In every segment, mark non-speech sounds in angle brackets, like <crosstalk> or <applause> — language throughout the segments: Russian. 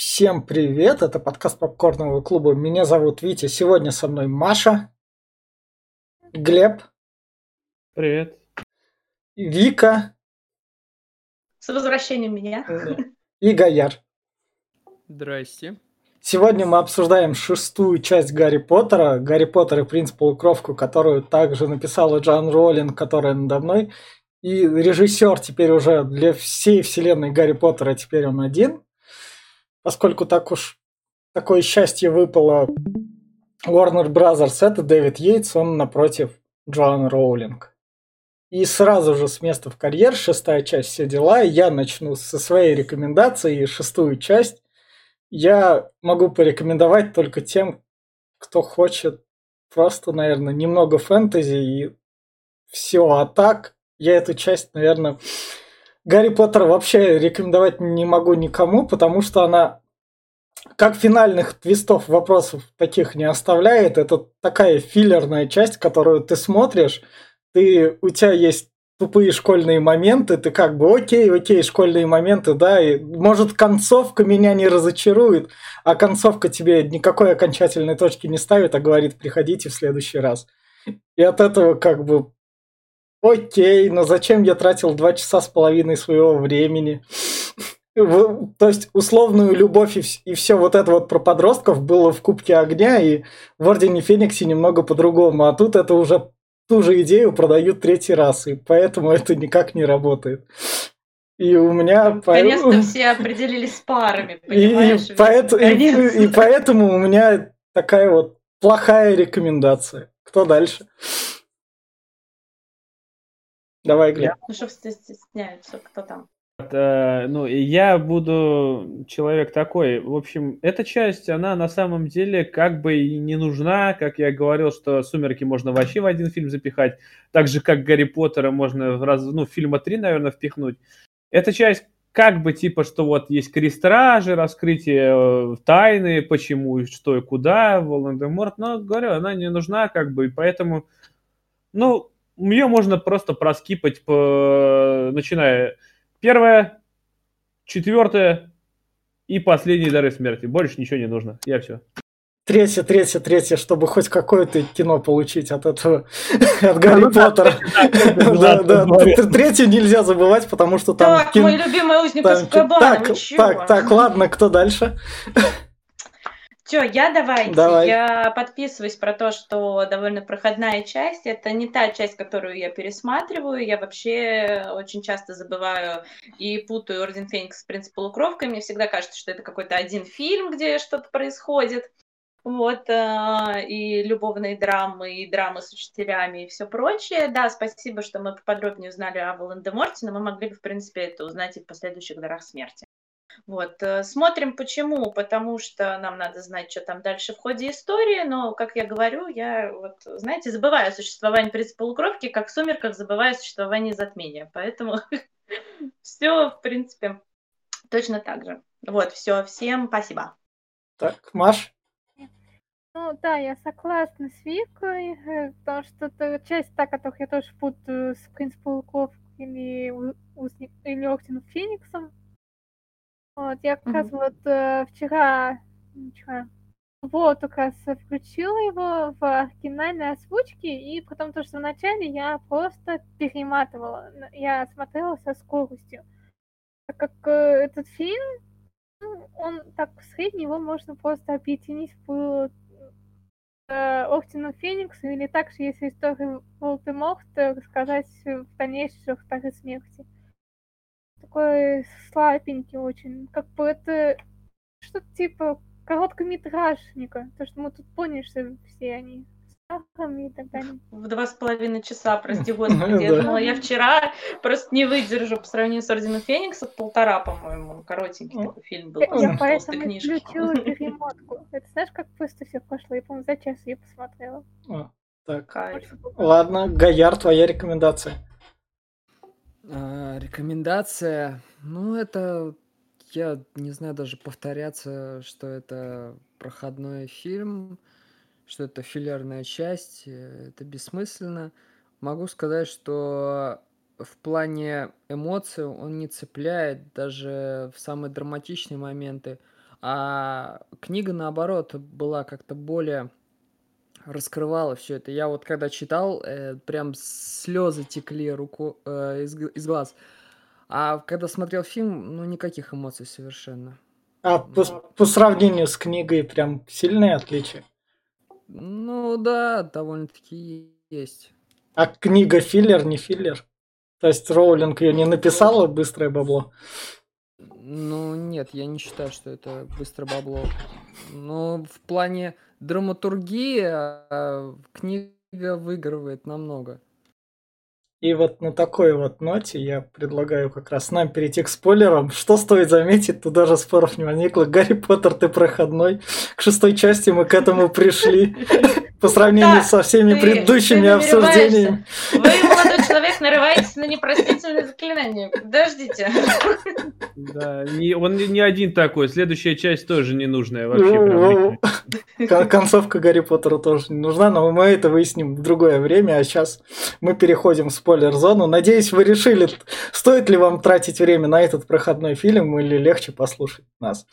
Всем привет, это подкаст Попкорного клуба. Меня зовут Витя, сегодня со мной Маша, Глеб, Привет. Вика С возвращением меня. и Гаяр. Здрасте. Сегодня мы обсуждаем шестую часть Гарри Поттера, Гарри Поттер и принц полукровку, которую также написала Джан Роллинг, которая надо мной. И режиссер теперь уже для всей вселенной Гарри Поттера, теперь он один. Поскольку так уж такое счастье выпало Warner Brothers, это Дэвид Йейтс, он напротив Джоан Роулинг. И сразу же с места в карьер, шестая часть, все дела. Я начну со своей рекомендации, шестую часть я могу порекомендовать только тем, кто хочет просто, наверное, немного фэнтези и все. А так, я эту часть, наверное, Гарри Поттер вообще рекомендовать не могу никому, потому что она как финальных твистов вопросов таких не оставляет. Это такая филлерная часть, которую ты смотришь, ты, у тебя есть тупые школьные моменты, ты как бы окей, окей, школьные моменты, да, и может концовка меня не разочарует, а концовка тебе никакой окончательной точки не ставит, а говорит, приходите в следующий раз. И от этого как бы окей, но зачем я тратил два часа с половиной своего времени? То есть условную любовь и, и все вот это вот про подростков было в Кубке Огня и в Ордене Фениксе немного по-другому, а тут это уже ту же идею продают третий раз, и поэтому это никак не работает. И у меня... Наконец-то поэтому... все определились с парами, <laughs> понимаешь? И, поэтому, и, и поэтому у меня такая вот плохая рекомендация. Кто дальше? Давай, Глеб. Ну что стесняются, кто там? Э, ну, я буду человек такой. В общем, эта часть, она на самом деле как бы и не нужна. Как я говорил, что «Сумерки» можно вообще в один фильм запихать. Так же, как «Гарри Поттера» можно в раз, ну, фильма три, наверное, впихнуть. Эта часть как бы типа, что вот есть крестражи, раскрытие э, тайны, почему, что и куда, Волан-де-Морт, но, говорю, она не нужна, как бы, и поэтому, ну, ее можно просто проскипать, по, начиная Первое, четвертое и последние дары смерти. Больше ничего не нужно. Я все. Третье, третье, третье, чтобы хоть какое-то кино получить от этого, от Гарри Поттера. Да, да, третье нельзя забывать, потому что там... Так, мой любимый узник Так, так, так, ладно, кто дальше? Все, я давайте. Давай. Я подписываюсь про то, что довольно проходная часть. Это не та часть, которую я пересматриваю. Я вообще очень часто забываю и путаю Орден Феникс с Принц полукровкой. Мне всегда кажется, что это какой-то один фильм, где что-то происходит. Вот, э, и любовные драмы, и драмы с учителями, и все прочее. Да, спасибо, что мы поподробнее узнали о Волан-де-Морте, но мы могли бы, в принципе, это узнать и в последующих дарах смерти. Вот. Э, смотрим почему, потому что нам надо знать, что там дальше в ходе истории, но, как я говорю, я вот, знаете, забываю о существовании принципа полукровки, как в «Сумерках» забываю о существовании затмения, поэтому <laughs> все, в принципе, точно так же. Вот, все, всем спасибо. Так, Маш? Ну да, я согласна с Викой, э, потому что это часть та, которую я тоже путаю с «Принц полукровки» или, или «Орденом Фениксом», вот, я как раз вот э, вчера, вчера, вот как раз включила его в оригинальной озвучке, и потом то, что вначале я просто перематывала. Я смотрела со скоростью. Так как э, этот фильм, ну, он так средний, его можно просто объединить в э, Ордену Феникса, или также, если историю Волдеморта рассказать в дальнейших Дары Смерти такой слабенький очень. Как бы это что-то типа короткометражника. То, что мы тут поняли, что все они и так далее. В два с половиной часа, прости <laughs> господи. Я думала, я вчера просто не выдержу по сравнению с Орденом Феникса. Полтора, по-моему, коротенький такой фильм был. Я поэтому включила <laughs> перемотку. Это знаешь, как просто все пошло? Я, по-моему, за час ее посмотрела. Так, ладно, Гаяр, твоя рекомендация. А, рекомендация, ну, это, я не знаю даже повторяться, что это проходной фильм, что это филлерная часть, э, это бессмысленно. Могу сказать, что в плане эмоций он не цепляет даже в самые драматичные моменты. А книга, наоборот, была как-то более раскрывала все это. Я вот когда читал, э, прям слезы текли руку, э, из, из глаз. А когда смотрел фильм, ну никаких эмоций совершенно. А по, по сравнению с книгой прям сильные отличия. Ну да, довольно-таки есть. А книга филлер, не филлер? То есть Роулинг ее не написала быстрое бабло? Ну нет, я не считаю, что это быстро бабло. Но в плане драматургии а, книга выигрывает намного. И вот на такой вот ноте я предлагаю как раз нам перейти к спойлерам. Что стоит заметить, тут даже споров не возникло. Гарри Поттер, ты проходной. К шестой части мы к этому пришли. <laughs> По сравнению со всеми предыдущими обсуждениями. Вы, человек, нарываетесь на непростительные заклинания. Подождите. Да, не- он не один такой. Следующая часть тоже ненужная вообще. Ну, прям ну, Концовка Гарри Поттера тоже не нужна, но мы это выясним в другое время, а сейчас мы переходим в спойлер-зону. Надеюсь, вы решили, стоит ли вам тратить время на этот проходной фильм или легче послушать нас.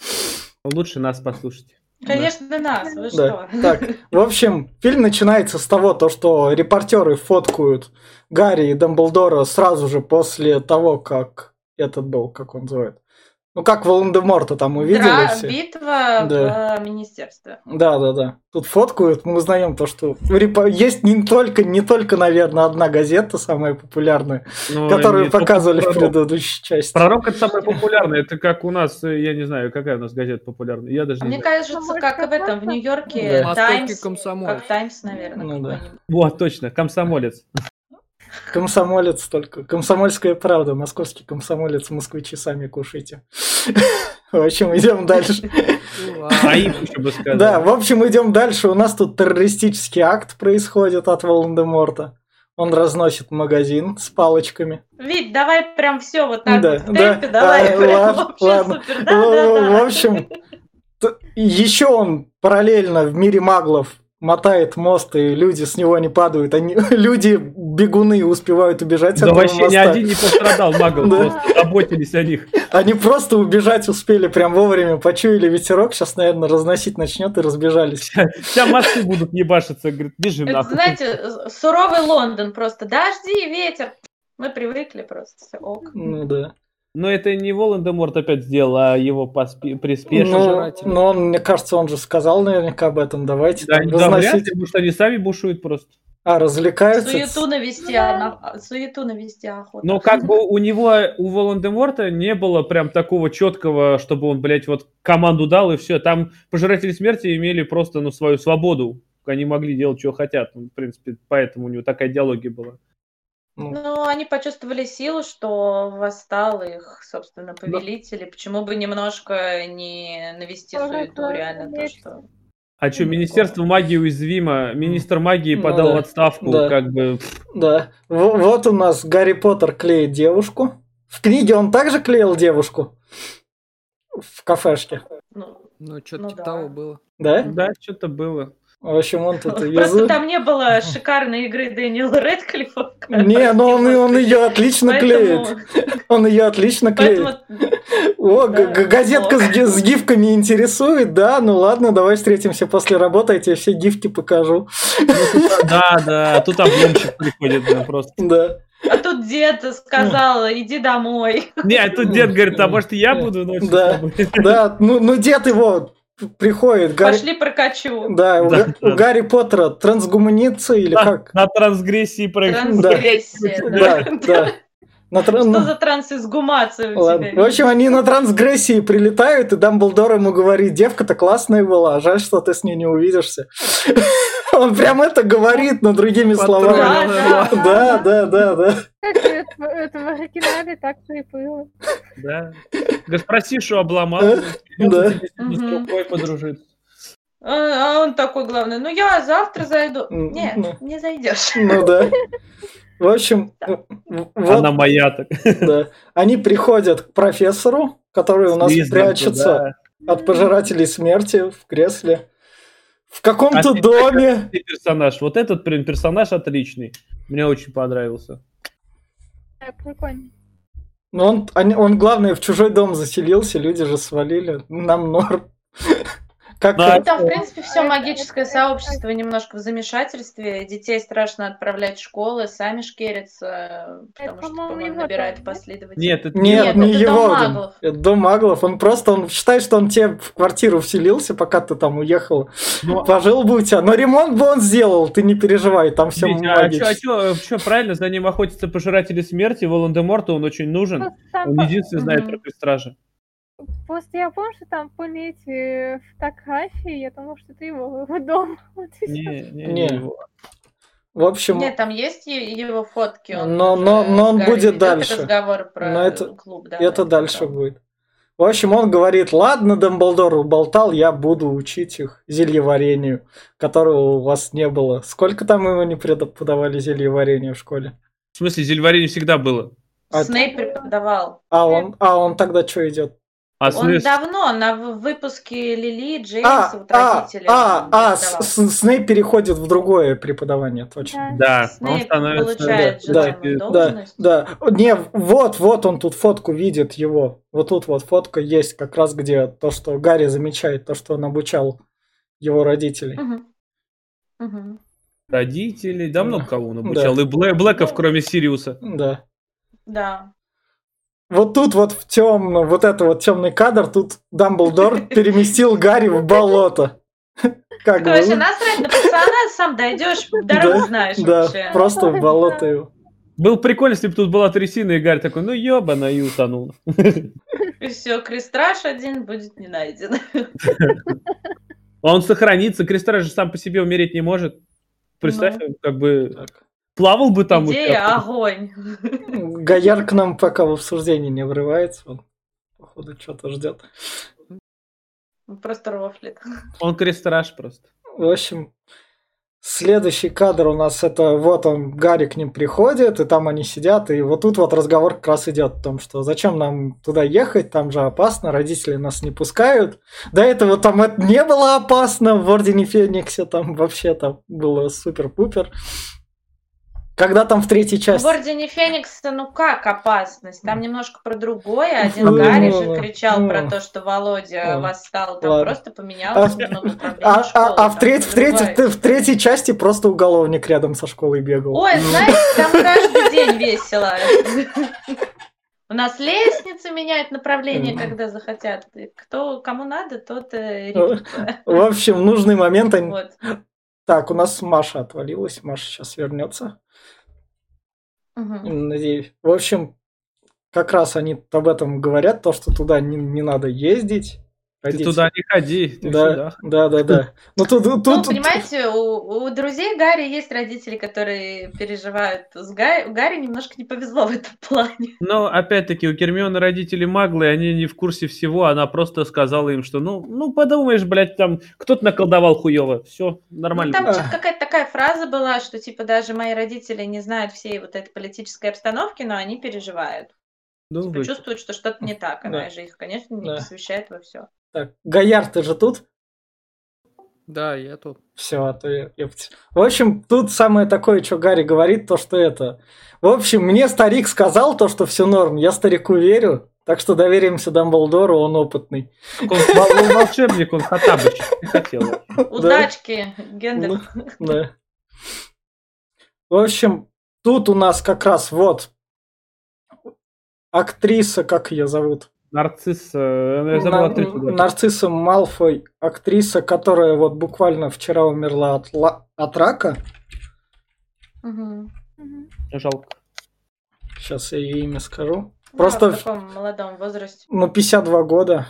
Лучше нас послушать. Конечно, нас. Вы Да. что? Так, в общем, фильм начинается с того, то, что репортеры фоткают Гарри и Дамблдора сразу же после того, как этот был, как он называет. Ну, как Волан-де-Морта там увидели Дра- все. Битва Да. в министерстве. Да, да, да. Тут фоткают, мы узнаем то, что есть не только, не только, наверное, одна газета, самая популярная, Но которую не только показывали в предыдущей части. Пророк это самое популярное. Это как у нас, э, я не знаю, какая у нас газета популярная. Я даже не мне знаю. кажется, как в этом, в Нью-Йорке, Да. Таймс. комсомолец. Как Таймс, наверное. Ну да. какой-нибудь. Вот, точно, комсомолец. Комсомолец только. Комсомольская правда. Московский комсомолец, москвичи сами кушайте. <laughs> В общем, идем дальше. А им еще бы сказал. Да, в общем, идем дальше. У нас тут террористический акт происходит от Волан-де-Морта. Он разносит магазин с палочками. Вить, давай прям все вот так Да, вот в да. темпе, давай. А, прям ладно, вообще ладно. супер. Да, да, В- да. В общем, еще он параллельно в мире маглов мотает мост, и люди с него не падают. Они, <laughs> люди, бегуны, успевают убежать Да от вообще ни моста. один не пострадал, магл, <laughs> Да. просто заботились о них. Они просто убежать успели прям вовремя, почуяли ветерок, сейчас, наверное, разносить начнет и разбежались. Вся мосты будут ебашиться, говорит, бежим нахуй. знаете, суровый Лондон просто. Дожди, ветер. Мы привыкли просто. Всё, ок. Ну да. Но это не Волан-де-Морт опять сделал, а его поспе- приспешник. Ну, но он, мне кажется, он же сказал наверняка об этом. Давайте Да, там да, вряд ли, потому что они сами бушуют просто. А, развлекаются. Суету навести, а на- суету навести охота. Но как бы у него, у Волан-де-Морта не было прям такого четкого, чтобы он, блядь, вот команду дал и все. Там пожиратели смерти имели просто, ну, свою свободу. Они могли делать, что хотят. Ну, В принципе, поэтому у него такая идеология была. Ну, Ну, они почувствовали силу, что восстал их, собственно, повелитель. и Почему бы немножко не навести суету, реально, то, что... А что, Министерство магии уязвимо. Министр магии Ну подал да, в отставку, да. как бы... Да. Вот у нас Гарри Поттер клеит девушку. В книге он также клеил девушку. В кафешке. Ну, Ну, что-то Ну типа да. того было. Да? Да, что-то было. В общем, он тут Просто там не было шикарной игры Дэниела Редклиффа. Не, но он, он ее отлично клеит. Он ее отлично клеит. Поэтому <laughs> О, Да, газетка с, ги- с гифками интересует, да? Ну ладно, давай встретимся после работы, я тебе все гифки покажу. <laughs> Да, да, тут обломчик приходит да, просто. Да. А тут дед сказал, иди домой. Не, а тут дед говорит, а может я буду ночью Да. с тобой? Да, <laughs> ну, ну дед его приходит. Гарри- Пошли прокачу. Да, у, Да, у да. Гарри Поттера трансгуманиция или На, как? на трансгрессии проехал. Трансгрессия. Да, да. На тран- Что за трансизгумация у Ладно. тебя? В общем, они на трансгрессии прилетают, и Дамблдор ему говорит, девка-то классная была, жаль, что ты с ней не увидишься. <laughs> Он прям это говорит, но другими словами. Да, да. Да, да, да, да. Как это, это в оригинале так и было. Да. Говорит, спроси, что обломал. Да. Не с рукой подружиться. А а он такой главный, ну я завтра зайду. М, Не, ну. не зайдешь. Ну да. В общем, в- в- Она вот, моя так. <laughs> да. Они приходят к профессору, который у нас Слизеринку, прячется да. от пожирателей смерти в кресле. В каком-то А доме. Персонаж. Вот этот блин, персонаж отличный. Мне очень понравился. Да, прикольно. Но он, они- он, главное, в чужой дом заселился, люди же свалили. Нам норм. <laughs> Как Да. Ну, там, в принципе, все Это- магическое это- сообщество немножко в замешательстве. Детей страшно отправлять в школы, сами шкерятся, потому что, по-моему, набирают да? последователей. Нет, это Нет, Нет, не это его. дом маглов. Это дом маглов. Он просто он считает, что он тебе в квартиру вселился, пока ты там уехал. Ну, Пожил бы у тебя. Но ремонт бы он сделал, ты не переживай, там все Витя, а чё, а чё, правильно, за ним охотятся пожиратели смерти, Волан-де-Морту, он очень нужен. Там Он единственный знает про Крестража. Просто я помню, что там были эти фотографии, я думала, что это его, его дом. <laughs> Вот и всё. Не, не, Не. не его. В общем, Нет, там есть е- его фотки. он Но- уже но- но он Гарри будет ведёт дальше. разговор про Но это- клуб. Да, это да, дальше да. будет. В общем, он говорит, ладно, Дамблдор уболтал, я буду учить их зельеварению, которого у вас не было. Сколько там ему не преподавали зельеварение в школе? В смысле, зельварение всегда было. А- Снейп преподавал. А он, а он тогда что идет? А Он Снэйп- давно на выпуске Лили, А, Джеймса, а, родители. а, он а. С- С- Снейп переходит в другое преподавание, точно. Да. Да, он Снейп становится... получает да, да, должность. Да, не, вот, вот он тут фотку видит его. Вот тут вот фотка есть, как раз где то, что Гарри замечает, то, что он обучал его родителей. Мгм. Мгм. Родителей, да много кого он Да. обучал. И Блэ- Блэков, кроме Сириуса. Да. Да. Вот тут вот в темном, вот это вот темный кадр, тут Дамблдор <laughs> переместил Гарри в болото. Как бы, насрать на пацана, сам дойдешь, дорогу Да, знаешь да, вообще. просто в болото его. Был прикольно, если бы тут была трясина, и Гарри такой, ну ёбана, и утонул. И все, крестраж один будет не найден. А он сохранится, Крестраж же сам по себе умереть не может. Представь, Ну. он как бы Так. плавал бы там. Идея огонь. <laughs> Гояр к нам пока в обсуждении не врывается. Он, походу, что-то ждет. Просто рофлит. Он Крестраж просто. В общем, следующий кадр у нас это вот он, Гарри к ним приходит, и там они сидят, и вот тут вот разговор как раз идет о том, что зачем нам туда ехать, там же опасно, родители нас не пускают. До этого там это не было опасно, в Ордене Фениксе там вообще там было супер-пупер. Когда там в третьей В части... Ордене Феникса, ну как опасность? Там немножко про другое. Один Ну, Гарри ну, же ну, кричал ну. про то, что Володя Ну, восстал. Там ладно. просто поменялось А- управление А, школы. а- а в, там треть- в, третьей, в части просто уголовник рядом со школой бегал. Ой, знаете, там <laughs> каждый день весело. У нас лестницы меняют направление, когда захотят. Кто, кому надо, тот э, репится. В общем, нужный момент. Вот. Так, у нас Маша отвалилась. Маша сейчас вернется. Мгм. Надеюсь. В общем, как раз они об этом говорят, то, что туда не, не надо ездить. Ты Родители- туда не ходи, ты да, сюда. да, да, да. Ну тут, тут, Ну, тут- понимаете, у, у друзей Гарри есть родители, которые переживают. С Гарри, Гарри немножко не повезло в этом плане. <laughs> Но опять-таки у Гермионы родители маглы, они не в курсе всего, она просто сказала им, что ну, ну подумаешь, блядь, там кто-то наколдовал хуево, все Ну, нормально. там будет. что-то какая-то такая фраза была, что типа даже мои родители не знают всей вот этой политической обстановки, но они переживают. Ну, Типа чувствуют, что что-то не <laughs> так. Она Да. же их, конечно, не Да. посвящает во все. Так, Гояр, ты же тут? Да, я тут. Все, а то я... В общем, тут самое такое, что Гарри говорит, то, что это... В общем, мне старик сказал то, что все норм. Я старику верю, так что доверимся Дамблдору, он опытный. Он вол- волшебник, он хотел. <laughs> Удачки, Гендер. Да. В общем, тут у нас как раз вот актриса, как ее зовут? Нарцисс, э, я забыл На- актрису, да. Нарцисса Малфой, актриса, которая вот буквально вчера умерла от, ла- от рака. Мгм. Жалко. Сейчас я ее имя скажу. Да, Просто, в таком молодом возрасте. ну, 52 года.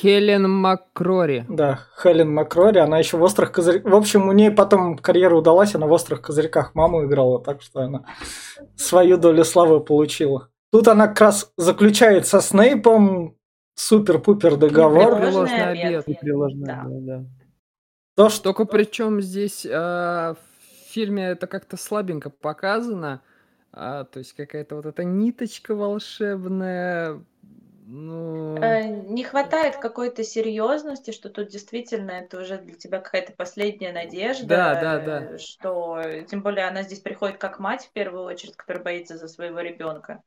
Хелен Маккрори. Да, Хелен Макрори, она еще в острых козырьках. В общем, у нее потом карьера удалась, она в острых козырьках маму играла, так что она свою долю славы получила. Тут она как раз заключает со Снейпом супер-пупер договор. Приложный обед. обед. Приложено, Да. да, да. То, что Только причем здесь а, в фильме это как-то слабенько показано. А, то есть какая-то вот эта ниточка волшебная. Ну, Э, Не хватает какой-то серьезности, что тут действительно это уже для тебя какая-то последняя надежда. Да, да, да. э, Что, тем более, она здесь приходит как мать в первую очередь, которая боится за своего ребенка.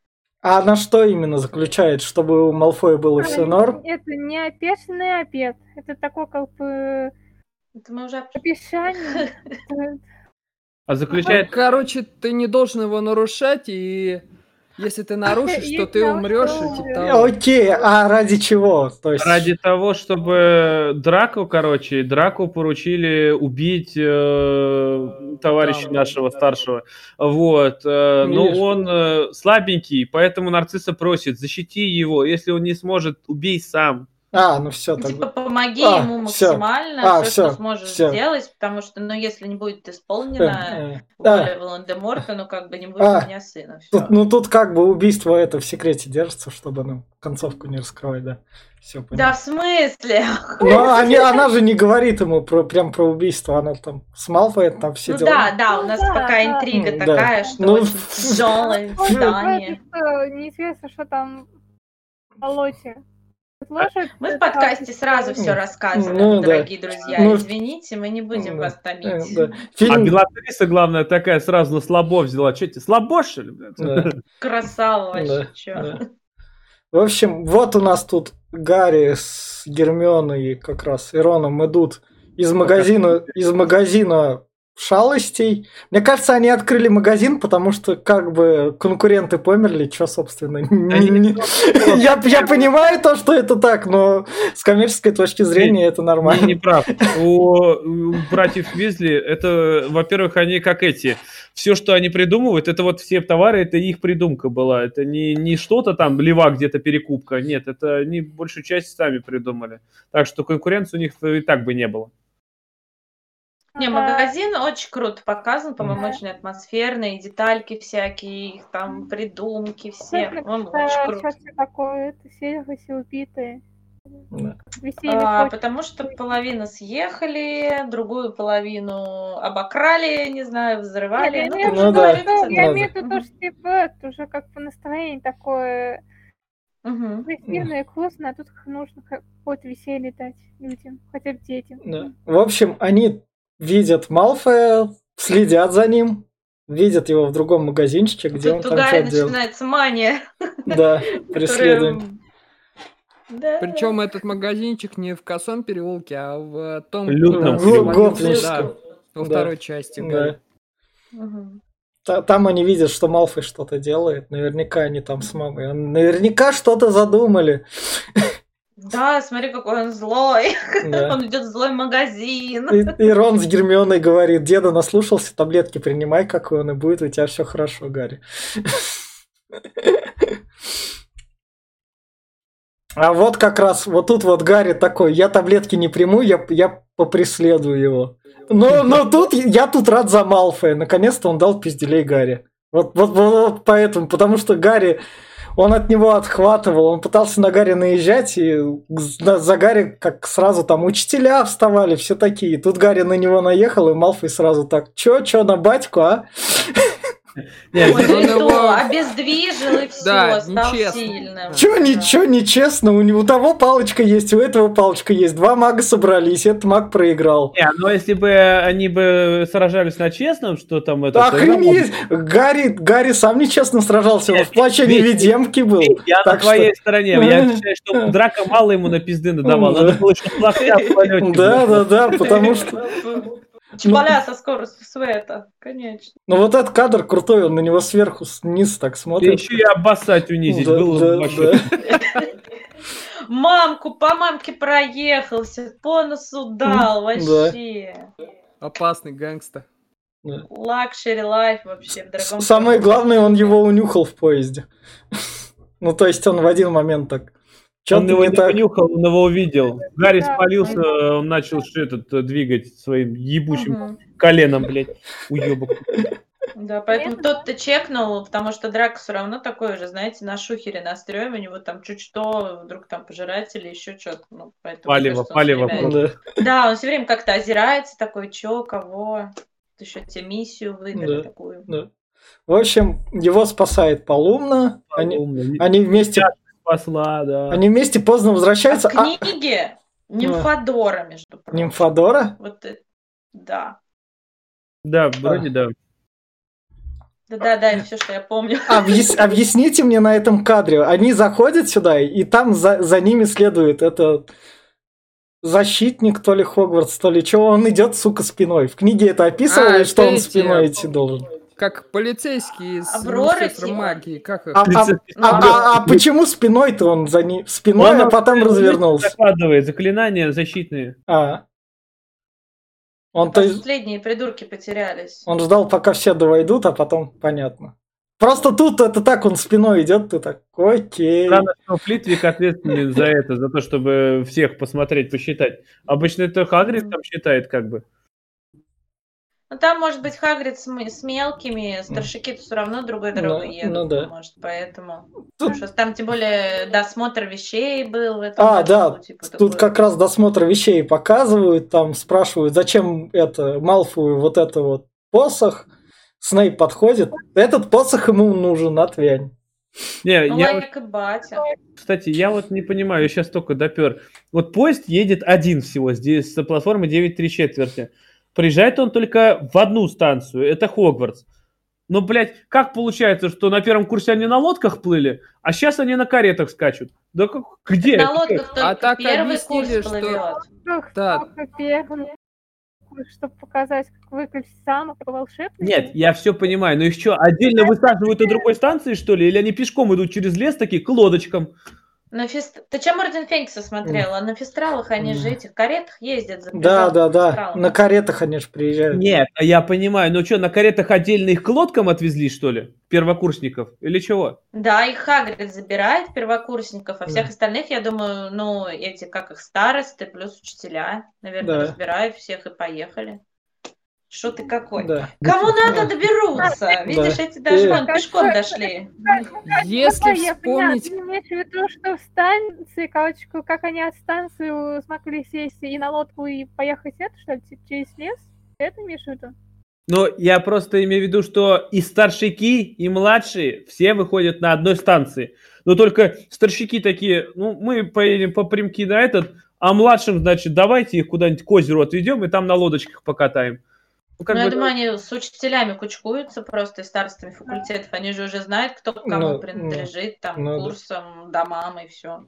А на что именно заключает, чтобы у Малфоя было все А, норм? Это не опешенный обед. Это такой как бы Это мы уже. <laughs> Это- А заключает... Короче, ты не должен его нарушать, и если ты нарушишь, то ты умрешь, типа. Окей, а ради чего? То есть... Ради того, чтобы Драку, короче, Драку поручили убить э, товарища нашего да. старшего. Вот. э, но он э, слабенький, поэтому нарцисса просит, защити его. Если он не сможет, убей сам. А, ну все, Типа, тогда. помоги А, ему максимально, А, все, всё, что сможешь всё. сделать, потому что, ну, если не будет Э, исполнено э, воля а, Волан-де-Морта, ну, как бы не будет А, у меня сына. тут, Всё. ну тут как бы убийство это в секрете держится, чтобы ну, концовку не раскрывать, да. Все Да, в смысле? <laughs> Но они, она же не говорит ему про, прям про убийство, она там с Малфоем там все Ну дела. да, да, у нас Ну да, пока да. интрига Ну, да. такая, что Ну, очень тяжелое Ой, испытание. это Неизвестно, что там в болоте. Слушай, Мы в подкасте сразу все рассказываем, Ну, да. дорогие друзья. Ну, Извините, мы не будем да. вас томить. да. А Фильм, Белатриса, главное, такая сразу на слабо взяла. Че тебе, слабо, что ли? да, Красава да, вообще, да. В общем, вот у нас тут Гарри с Гермионой как раз и Роном идут из магазина, из магазина шалостей. Мне кажется, они открыли магазин, потому что как бы конкуренты померли, что, собственно, я, я понимаю то, что это так, но с коммерческой точки зрения это Не, нормально. не прав. У, у братьев Визли, это, во-первых, они как эти. Все, что они придумывают, это вот все товары, это их придумка была. Это не, не что-то там, лева где-то перекупка. Нет, это они большую часть сами придумали. Так что конкуренции у них и так бы не было. Не, Ага. магазин очень круто показан, по-моему, очень атмосферный, детальки всякие, их там придумки все, Точно, по-моему, как, очень круто. Сейчас все такое, это Сильваси убитые. А, потому что половину съехали, другую половину обокрали, не знаю, взрывали. Нет, Ну, я Ну да. Ну, я имею в виду то, что типа уже как бы настроение такое позитивное, вкусное, а тут нужно какое-то веселье дать людям, хотя бы детям. Да. В общем, они видят Малфоя, следят за ним, видят его в другом магазинчике, где он Тут у там что делает. начинается мания. Да, <laughs> преследуем. Да. Причем этот магазинчик не в Косом переулке, а в том... Лютном да, во Да. второй части. Да. Там они видят, что Малфой что-то делает. Наверняка они там с мамой. Он- Наверняка что-то задумали. Да, смотри, какой он злой. <laughs> Да. Он идет в злой магазин. И, и Рон с Гермионой говорит, деда наслушался, таблетки принимай, какой он, и будет у тебя все хорошо, Гарри. А вот как раз, вот тут вот Гарри такой, я таблетки не приму, я, я попреследую его. Но, но тут, я тут рад за Малфоя, наконец-то он дал пизделей Гарри. Вот, вот, вот, вот поэтому, потому что Гарри, он от него отхватывал, он пытался на Гарри наезжать, и за Гарри как сразу там учителя вставали, все такие. Тут Гарри на него наехал, и Малфой сразу так, чё, чё, на батьку, а? Нет, Он Он и его- то обездвижил и все, Да, стал нечестно. сильным. Да. ничего нечестно, у него у того палочка есть, у этого палочка есть, два мага собрались, этот маг проиграл. Не, но если бы они бы сражались на честном, что там это... Да охренеть! Гарри, Гарри сам нечестно сражался, он в плаче невидимки был. Я Так на твоей что- стороне. Я <laughs> считаю, что Драко мало ему на пизды надавал. Да. Надо было еще. <laughs> Да, да, да, потому что... Чпаля со скоростью света, конечно. Ну вот этот кадр крутой, он на него сверху вниз так смотрит. еще и обоссать унизить. Да, Было да, вообще. да. <laughs> Мамку по мамке проехался, по носу дал, вообще. Опасный gangsta. Luxury life вообще в дорогом. Самое главное, он его унюхал в поезде. <laughs> Ну, то есть он в один момент так... Он Что-то его не так. понюхал, он его увидел. Гарри Да. спалился, он начал что этот э, двигать своим ебучим Мгм. коленом, блядь, уебок. Да, поэтому тот-то чекнул, потому что Драко все равно такой же, знаете, на шухере на стреме, у него там чуть что, вдруг там пожиратель или еще что-то. Ну, поэтому, Палево, кажется, он палево время-. Да. Да, он все время как-то озирается, такой, чё, кого, еще тебе миссию выдали Да. такую. Да. В общем, его спасает Полумна. Они, Умно. они вместе, Спасла, да. они вместе поздно А в возвращаются. А, книге Нимфодора, между прочим. Нимфодора? Вот это, да. Да, вроде да. Да-да-да, все, что я помню. <laughs> Объяс- объясните мне на этом кадре. Они заходят сюда, и там за, за ними следует этот защитник, то ли Хогвартс, то ли чего. Он идет, сука, спиной. В книге это описывали, А, что он спиной идти должен. Как полицейские с Аврора, типа? магии. Как их? А, а- а- а- а почему спиной-то он за ним? Спиной, Он а потом развернулся. Закладывает заклинания защитные. А. Он, то есть, Последние придурки потерялись. он ждал, пока все довойдут, а потом понятно. Просто тут это так, он спиной идет, ты так, окей. Странно, что Флитвик ответственен за это, за то, чтобы всех посмотреть, посчитать. Обычно это Хагрид там считает как бы. Ну там может быть Хагрид с, с мелкими, старшики-то все равно другой Ну, дорогой ну едут. да. Может, поэтому. Тут- Потому что там тем более досмотр вещей был в этом. А, году, да, типа тут такое. как раз досмотр вещей показывают, там спрашивают, зачем это Малфую вот это вот посох. Снейп подходит, этот посох ему нужен, отвянь. Не, Ну, я вот, лайк и батя. кстати, я вот не понимаю, я сейчас только допер. Вот поезд едет один всего здесь с платформы 9 3 четверти. Приезжает он только в одну станцию, это Хогвартс. Но, блядь, как получается, что на первом курсе они на лодках плыли, а сейчас они на каретах скачут? Да как- где? На лодках только А так первый объяснили, курс что- плывет. Ох, Да. только первый, чтобы показать, как выглядит замок волшебный. Нет, я все понимаю, но их что, отдельно высаживают на другой станции, что ли? Или они пешком идут через лес такие к лодочкам? На фест... Ты чем Орден Феникса смотрела? На фестралах они же этих каретах ездят. Да, запряженных да, да. фестралами. На каретах они же приезжают. Нет, а я понимаю, но что, на каретах отдельно их к лодкам отвезли, что ли? Первокурсников? Или чего? Да, их Хагрид забирает первокурсников, а всех Да. остальных, я думаю, ну, эти, как их, старосты плюс учителя, наверное, Да. разбирают всех и поехали. Что ты какой? Да. Кому надо, Да. доберутся. Видишь, эти даже вон пешком дошли. Если я вспомнить... ты имеешь в виду, что в станции, короче, как они от станции смогли сесть и на лодку и поехать это, что ли, через лес? Это имеешь в виду? Но я просто имею в виду, что и старшики, и младшие все выходят на одной станции. Но только старшики такие, ну, мы поедем по примки на этот, а младшим, значит, давайте их куда-нибудь к озеру отведем и там на лодочках покатаем. Ну, как Ну, я бы, думаю, они с учителями кучкуются просто и старостами факультетов. Они же уже знают, кто к кому Ну, принадлежит, там, ну да. курсам, домам и все.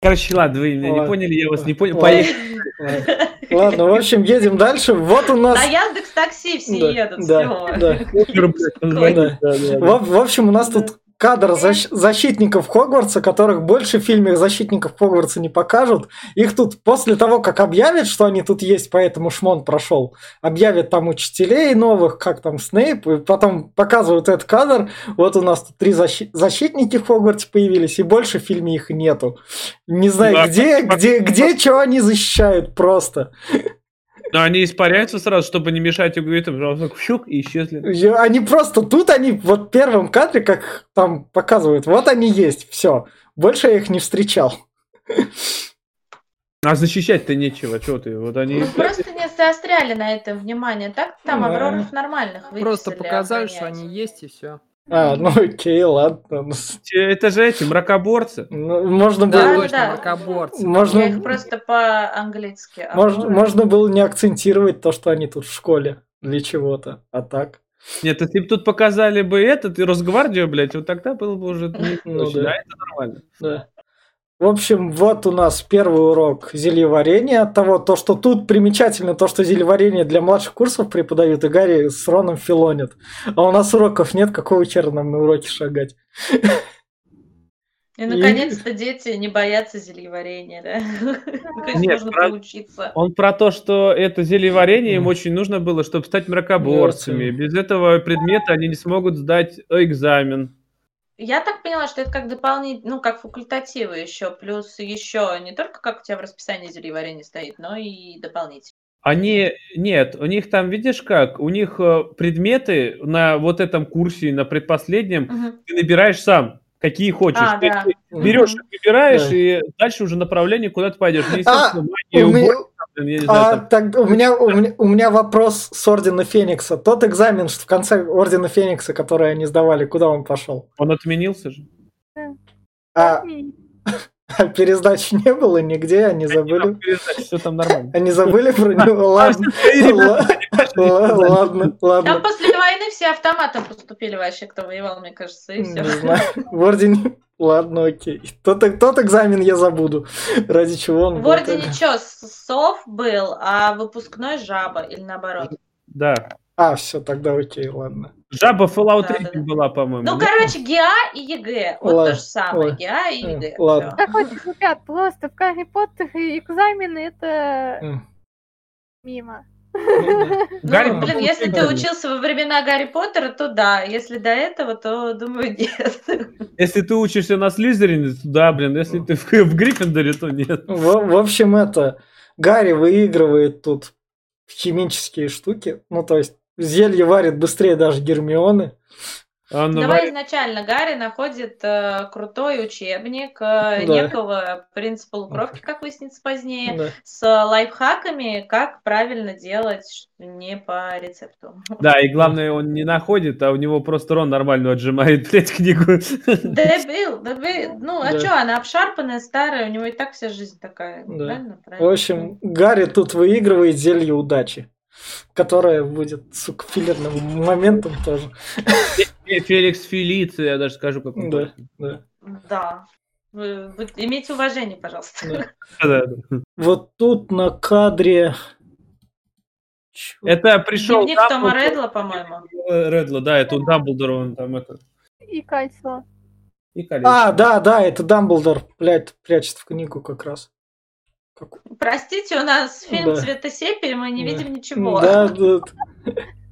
Короче, ладно, вы меня не поняли, я вас не понял. Ладно. Поехали. Ладно, в общем, едем дальше. Вот у нас... На Яндекс Такси все Да, едут, да, Слёва. да. Супер, блядь, название, да, да, да. В, в общем, у нас тут кадр защ- защитников Хогвартса, которых больше в фильме защитников Хогвартса не покажут. Их тут после того, как объявят, что они тут есть, поэтому Шмон прошел, объявят там учителей новых, как там Снейп, и потом показывают этот кадр. Вот у нас тут три защи- защитники в Хогвартсе появились, и больше в фильме их нету. Не знаю, Да, где, где, где, что они защищают просто. Но они испаряются сразу, чтобы не мешать угритам. Щук и исчезли. Они просто тут, они вот в первом кадре, как там показывают, вот они есть, все. Больше я их не встречал. А защищать-то нечего, что ты? Вот они... Ну, просто не заостряли на этом внимание. Так там Да. Авроров нормальных Просто показали, что охранять. они есть, и все. А, ну окей, ладно. Ну, Это же эти мракоборцы. ну, можно Да, было, да, точно, да. мракоборцы. можно, Я их просто по-английски. можно, можно было не акцентировать то, что они тут в школе для чего-то, а так. Нет, если бы тут показали бы этот и Росгвардию, блядь, вот тогда было бы уже Ну да. А это нормально. Да. В общем, вот у нас первый урок зельеварения. От того, то, что тут примечательно, то, что зельеварение для младших курсов преподают, и Гарри с Роном филонят. А у нас уроков нет, какого хера нам на уроки шагать? И наконец-то дети не боятся зельеварения, да? Наконец Нет, можно про- поучиться. Он про то, что это зельеварение им очень нужно было, чтобы стать. Мракоборцами. Без этого предмета они не смогут сдать экзамен. Я так поняла, что это как дополнительно, ну, как факультативы еще, плюс еще не только как у тебя в расписании зельеварения стоит, но и дополнительно. Они, нет, у них там, видишь как, у них э, предметы на вот этом курсе, на предпоследнем, Мгм. ты набираешь сам, какие хочешь. А, Ты да. берешь, выбираешь, Да. и дальше уже направление, куда ты пойдешь. Магии, У меня- я не знаю, А, там. так, у, меня, у, меня, у меня вопрос с Ордена Феникса. Тот экзамен что в конце Ордена Феникса, который они сдавали, куда он пошел? Он отменился же. А, <laughs> А пересдачи не было нигде, они забыли. Все там нормально. Они забыли про <laughs> него. Ладно, ла- ла- ладно, Там ладно. после войны все автоматом поступили вообще, кто воевал, мне кажется, и все. В ордене. Ладно, окей. Тот, тот экзамен я забуду. Ради чего он В был ордене тогда. что, сов был, а выпускной жаба или наоборот? Да. А, все, тогда окей, ладно. Жаба Fallout Да, 3 да, да. была, по-моему. Ну, да? короче, ГИА и ЕГЭ. Вот Ладно, то же самое. ладно. ГИА и ЕГЭ. ладно. Да хоть, ребят, просто в Гарри Поттере экзамены это мимо. Ну. <laughs> Ну, Гарри блин, Поттер если ты учился во времена Гарри Поттера, то да. Если до этого, то, думаю, <laughs> нет. Если ты учишься на Слизерине, то да, блин. Если ты в, в Гриффиндоре, то нет. В, в общем, это Гарри выигрывает тут химические штуки. Ну, то есть зелье варит быстрее даже Гермионы. Он Давай варит- изначально Гарри находит э, крутой учебник э, Да. некого принца полукровки, как выяснится позднее, Да. с лайфхаками, как правильно делать не по рецепту. Да, и главное, он не находит, а у него просто Рон нормально отжимает, <laughs> блядь, книгу. Дебил, дебил. Ну, а Да. что, она обшарпанная, старая, у него и так вся жизнь такая. Да. Правильно? В Правильно. общем, Гарри тут выигрывает зелье удачи. Которое будет, сука, филлерным моментом тоже. Феликс Фелиция, я даже скажу, как он Да. Да. Да. Вы, вы имейте уважение, пожалуйста. Да. Вот тут на кадре... Чё? Это пришел Дневник Тома Редла, по-моему. Редла, да, это у Дамблдора он там это. И кольцо. И колечко. А, да, да, это Дамблдор, блядь, прячет в книгу как раз. Как- Простите, у нас фильм Да. цвета сепии, мы не Да. видим ничего. Да, да, <laughs>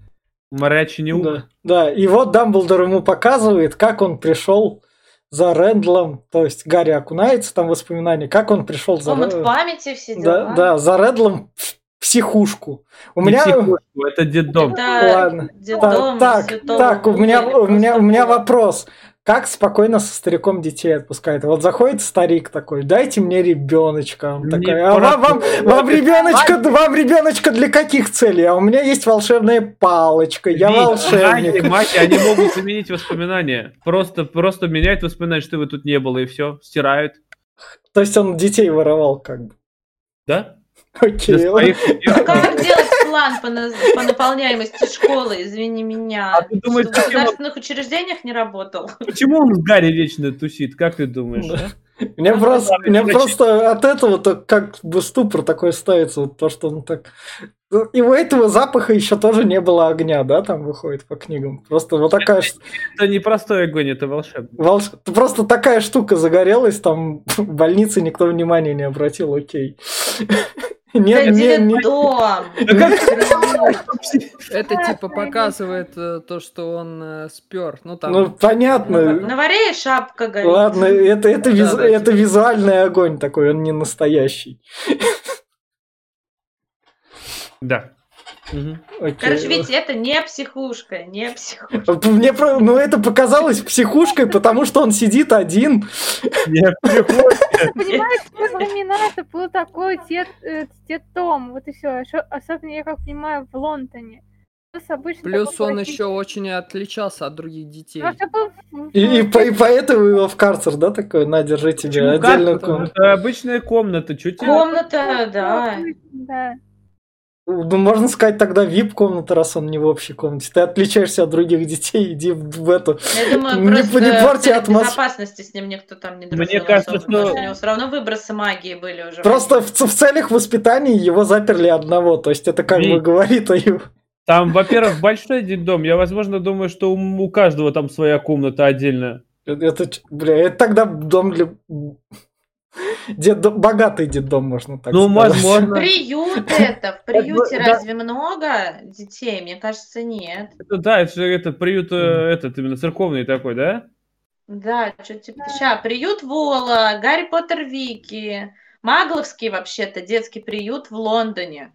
Мрачный ух. да, да. И вот Дамблдор ему показывает, как он пришел за Рэдлом, то есть Гарри окунается там в воспоминания, как он пришел за Комнат Рэ- памяти, все да, дела. да, за Редлом в психушку. У Не меня психушку, это детдом. Это Ладно. детдом так, Святого так, у меня, у меня, у меня вопрос. Как спокойно со стариком детей отпускает? Вот заходит старик такой, дайте мне ребеночка. Он такой, а вам, вам, вам ребеночка, вам ребеночка для каких целей? А у меня есть волшебная палочка, я Вить, волшебник. Маги, они могут заменить воспоминания. Просто, просто меняют воспоминания, что его тут не было, и все. Стирают. То есть он детей воровал как бы. Да? Окей. Своих А Как делать план по, на- по наполняемости школы, извини меня? А ты думаешь, Что в зачем он- государственных учреждениях не работал? Почему он с Гарри вечно тусит? Как ты думаешь? Да. <laughs> Мне просто, мне просто от этого то как бы ступор такой ставится, вот то, что он так... Ну, И у этого запаха еще тоже не было огня, да, там выходит по книгам. Просто вот такая ш- Это не простой огонь, это волшебный. волш- Просто такая штука загорелась, там <laughs> в больнице никто внимания не обратил, окей. Нет, Это не, не- дом. Это типа показывает э, то, что он э, спер. Ну там. Ну, понятно. На варе шапка горит. Ладно, это, это, это типа. визуальный огонь такой, он не настоящий. Да. Мгм. Окей. Короче, ведь это не психушка, не психушка. <laughs> Мне, про- ну, это показалось психушкой, потому что он сидит один. Не. Понимаешь, те времена это был такой дед, э, дед-дом, вот и все. Особенно, я как понимаю, в Лондоне. Плюс, он еще очень отличался от других детей. И, и и поэтому его в карцер, да, такой, на, держи тебе отдельную комнату. Это обычная комната. Тебе? Комната, да. Да. Ну, можно сказать, тогда вип-комната, раз он не в общей комнате. Ты отличаешься от других детей, иди в, в эту. Я думаю, Не просто не порти безопасности с ним никто там не Мне дружил кажется, особо, потому что- у него все равно выбросы магии были уже. Просто в, в целях воспитания его заперли одного. То есть это как бы Вик. говорит о его... Там, во-первых, большой детдом. Я, возможно, думаю, что у, у каждого там своя комната отдельная. Это, бля, это тогда дом для... Деддом, богатый детдом, можно так Ну, сказать. возможно. Приют это. В приюте да. разве много детей? Мне кажется, нет. Да, это же приют, э, этот именно церковный такой, да? Да, что типа... Ща, приют Вола, Гарри Поттер Вики, Магловский вообще-то детский приют в Лондоне.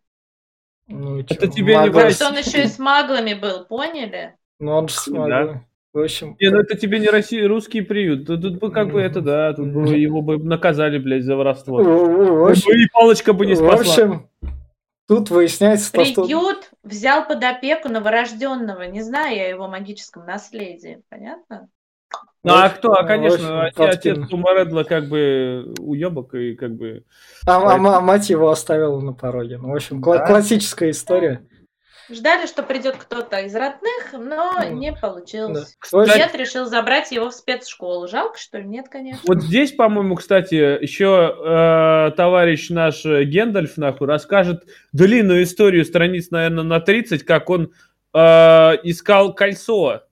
Ну, Это тебе не Россия. Что он еще и с маглами был, поняли? Ну, он же с Да. В общем, Не, ну это тебе не Россия, русский приют. Тут, тут бы как бы это, да, тут бы его бы наказали, блядь, за в, воровство. в- в общем, И палочка бы не в спасла. общем, тут выясняется то, что... Приют взял под опеку новорожденного. Не знаю я о его магическом наследии. Понятно? Ну а Очень- кто? А, очень конечно, отец, отец подкинул. Тома Редла как бы уебок и как бы... А, а ма- мать его оставила на пороге. Ну, в общем, кла- Да. классическая история. Ждали, что придет кто-то из родных, но Ну, не получилось. Очень- Дед решил забрать его в спецшколу. Жалко, что ли? Нет, конечно. Вот здесь, по-моему, кстати, еще э, товарищ наш э, Гендальф, нахуй, расскажет длинную историю страниц, наверное, на 30, как он э, искал кольцо,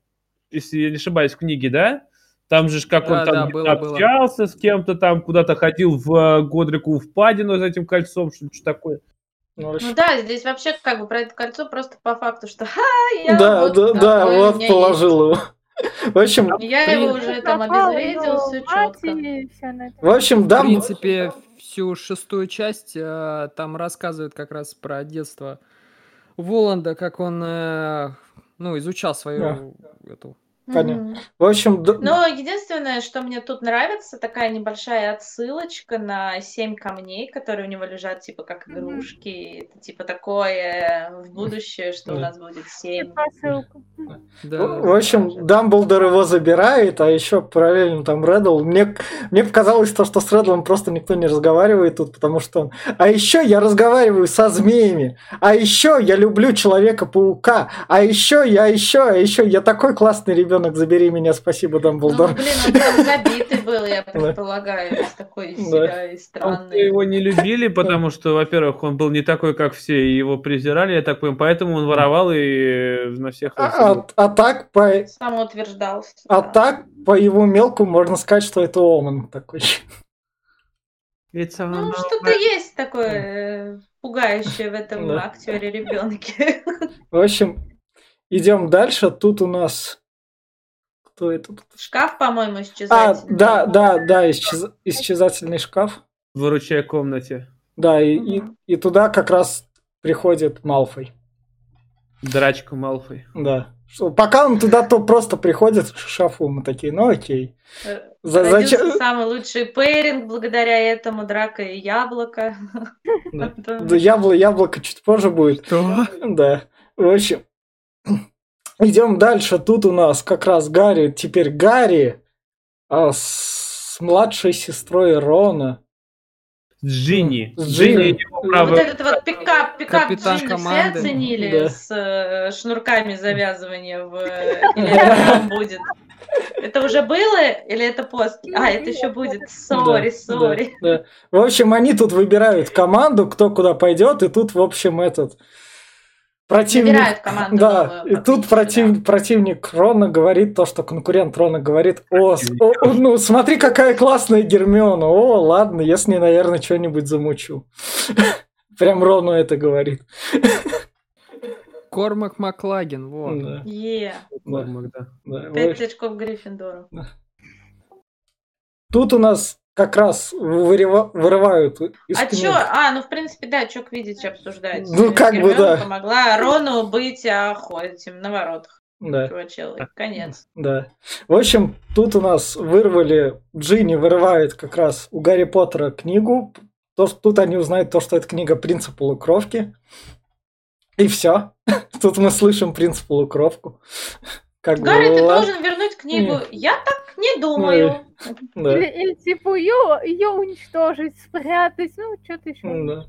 если я не ошибаюсь, в книге, да? Там же, как он Да, там да, было, было. общался с кем-то, там куда-то ходил в э, Годрику впадину за этим кольцом, что-то такое. Ну, в Ну да, здесь вообще как бы про это кольцо просто по факту, что <laughs> ха, я да, вот да, да, вот положил его. <laughs> В общем, есть. Я его уже там обезвредил, все четко. в общем, В Дам... принципе, всю шестую часть э, там рассказывают как раз про детство Воланда, как он э, ну, изучал свою эту. Понятно. Мгм. В общем, Д- Но единственное, что мне тут нравится, такая небольшая отсылочка на семь камней, которые у него лежат, типа, как игрушки. Это, типа, такое в будущее, что у Да. нас будет семь. Да, В общем, Дамблдор его забирает, а еще параллельно там Реддл. Мне, мне показалось то, что с Реддлом просто никто не разговаривает тут, потому что он... А еще я разговариваю со змеями. А еще я люблю Человека-паука. А еще я еще, а еще я такой классный ребенок. Забери меня, спасибо, Ну, Дамблдор. блин, он там забитый был, я <laughs> предполагаю, такой из себя и что странный. его не любили, потому что, во-первых, он был не такой, как все, и его презирали, я так понимаю, поэтому он воровал и на всех... А, а- а так, по, Самоутверждался. а так, по его мелку можно сказать, что это Оман такой. Ну, что-то есть такое э, пугающее в этом актере ребенке. В общем, идем дальше. Тут у нас... Кто это тут? Шкаф, по-моему, А, исчезательный. да, да, да, исчез- исчезательный шкаф. Выручая комнате. Да, и, и, и туда как раз приходит Малфой. Драчка Малфой. Да. Что, пока он туда то просто приходит к шкафу, мы такие, ну окей. Э, За, зачем? самый лучший пейринг благодаря этому, драка и яблоко. Да. <laughs> Да, ябло, яблоко чуть позже будет. Что? Да. В общем, идем дальше. Тут у нас как раз Гарри, теперь Гарри а, с младшей сестрой Рона. С Джинни. С Джинни. его Вот этот вот пикап, пикап Капитан Джинни все команды. оценили Да. с э, шнурками завязывания в... э, <laughs> Или это потом будет? Это уже было или это после? А, это еще будет. Sorry, sorry. В общем, они тут выбирают команду, кто куда пойдет, и тут, в общем, этот противник. Команду Да, новую и тут против- противник Рона говорит то, что конкурент Рона говорит, о, с- о, о, ну смотри, какая классная Гермиона, о, ладно, я с ней, наверное, что-нибудь замучу. <laughs> Прям Рону это говорит. Кормак Маклагин, вот. Да, Е, да, Кормак, да. да. пять очков Гриффиндору. Тут у нас как раз вырыва- вырывают из А чё? А, ну, в принципе, да, чё Квиддич обсуждать. Ну, как бы, Гермиона да. помогла Рону быть охо, этим на воротах. Да. Чувачелы. Конец. Да. В общем, тут у нас вырвали, Джинни вырывает как раз у Гарри Поттера книгу. То, что тут они узнают то, что это книга «Принц полукровки». И все. <laughs> Тут мы слышим «Принц полукровку». Как Гарри, ты ладно. должен вернуть книгу. Нет. Я так не думаю. Да. Или, или типа ее, ее уничтожить, спрятать, ну что-то еще. Да.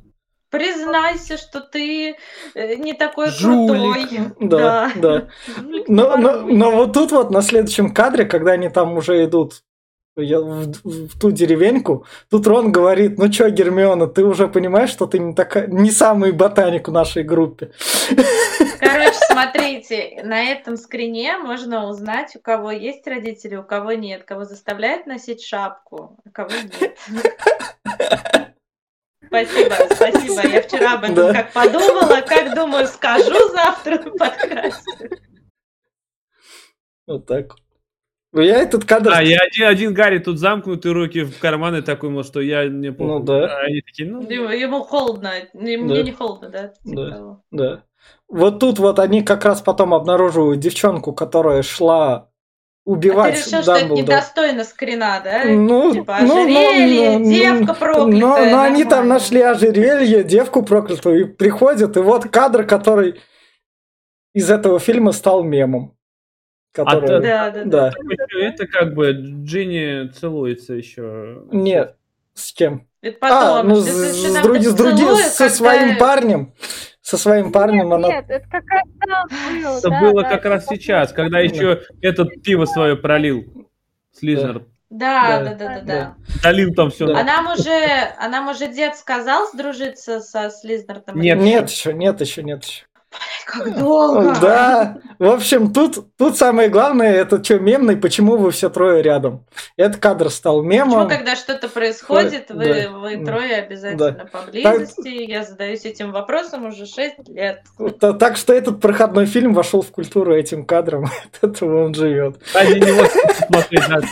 Признайся, что ты э, не такой Жулик. крутой. Да, да. Жулик Но, но, но вот тут вот на следующем кадре, когда они там уже идут я- в, в ту деревеньку, тут Рон говорит, ну чё, Гермиона, ты уже понимаешь, что ты не, такая, не самый ботаник в нашей группе. Короче, смотрите, на этом скрине можно узнать, у кого есть родители, у кого нет, кого заставляют носить шапку, а кого нет. Спасибо, спасибо. Я вчера об этом Да. как подумала, как думаю, скажу завтра на подкасте. Вот так. Ну, Я этот кадр... А, я один, один Гарри тут замкнутые руки в карманы такой, мол, что я не помню. Ну да. А они такие, ну, Ему, ему холодно, ему- Да. мне не холодно, да? Типа Да. того. Да. Вот тут вот они как раз потом обнаруживают девчонку, которая шла А ты убивать решил, что это недостойно скрина, да? Ну, Типа ну, ну, ожерелье, ну, девка ну, проклятая. Но, но они там нашли ожерелье, девку проклятую, и приходят, и вот кадр, который из этого фильма стал мемом. которая... Да, да, да. Да. Это как бы Джинни целуется еще. Нет, с кем? Это А, потом. ну, Ты- с, с так с други- целуй, со своим парнем. Со своим парнем она... Нет, это как раз было. Это да, было да, как это раз сейчас, когда еще этот пиво свое пролил. Слизнер. Да, Да, да, да, да, да. да. Долил там все. Да. А нам уже, а нам уже дед сказал сдружиться со Слизнертом? Нет. Нет еще, нет еще, нет еще. Как долго? Да, в общем, тут, тут самое главное, это что мемный, почему вы все трое рядом. Этот кадр стал Почему, мемом. когда что-то происходит, Ой, вы, да. вы трое обязательно поблизости? Я задаюсь этим вопросом уже 6 лет. Та- Так что этот проходной фильм вошел в культуру этим кадром, <laughs> от этого он живет. Ради него смотреть надо.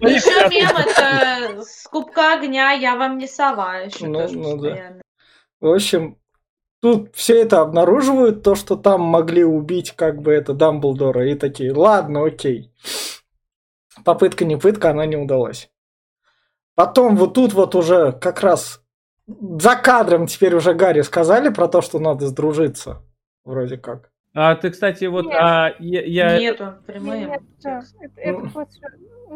Еще мем это с кубка огня я вам не сова еще Ну, тоже ну да. постоянно. В общем, тут все это обнаруживают, то, что там могли убить как бы это Дамблдора, и такие, ладно, окей. Попытка не пытка, она не удалась. Потом вот тут вот уже как раз за кадром теперь уже Гарри сказали про то, что надо сдружиться. Вроде как. А ты, кстати, вот Нет. а, я, я- Нету прямым. Нет, это, это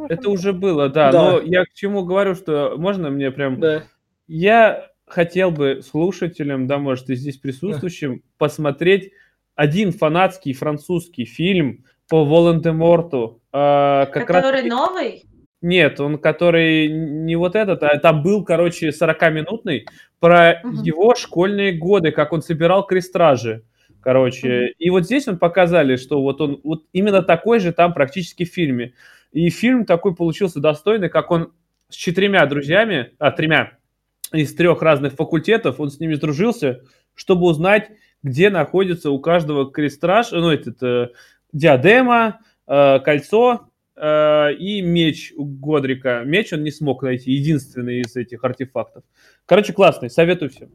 это уже было, да, Да. Но я к чему говорю, что можно мне прям Да. Я хотел бы слушателям, да, может, и здесь присутствующим, посмотреть один фанатский французский фильм по Волан-де-Морту. а, как раз- Который новый? Нет, он который не вот этот, а там был, короче, 40-минутный про Мгм. его школьные годы, как он собирал крестражи. Короче, и вот здесь он показали, что вот он вот именно такой же там практически в фильме. И фильм такой получился достойный, как он с четырьмя друзьями, а, тремя из трех разных факультетов, он с ними сдружился, чтобы узнать, где находится у каждого крестраж, ну, этот, э, диадема, э, кольцо э, и меч у Годрика. Меч он не смог найти, единственный из этих артефактов. Короче, классный, советую всем.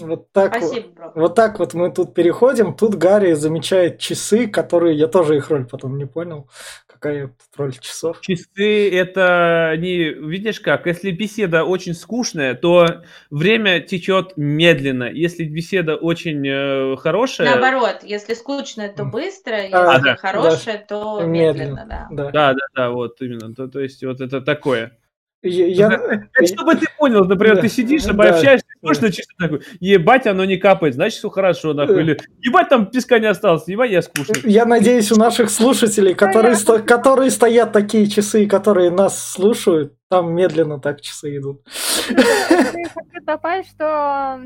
Вот так вот. Спасибо, бро. Вот так вот мы тут переходим. Тут Гарри замечает часы, которые я тоже их роль потом не понял. Какая тут роль часов? Часы это не, видишь как, если беседа очень скучная, то время течет медленно. Если беседа очень э, хорошая, Наоборот, если скучно, то быстро, если А, да, хорошее, то медленно, Медленно. да. Да. да, да, да, вот именно. То, то есть вот это такое. Я- я- Это чтобы ты понял, например, Да, ты сидишь, да. обобщаешься, скучно, чисто такой, ебать, оно не капает, значит, все хорошо, нахуй. Да. Или, ебать, там песка не осталось, ебать, я скучный. Я надеюсь, у наших слушателей, которые, сто- которые стоят такие часы, которые нас слушают, там медленно так часы идут. Я хочу добавить, что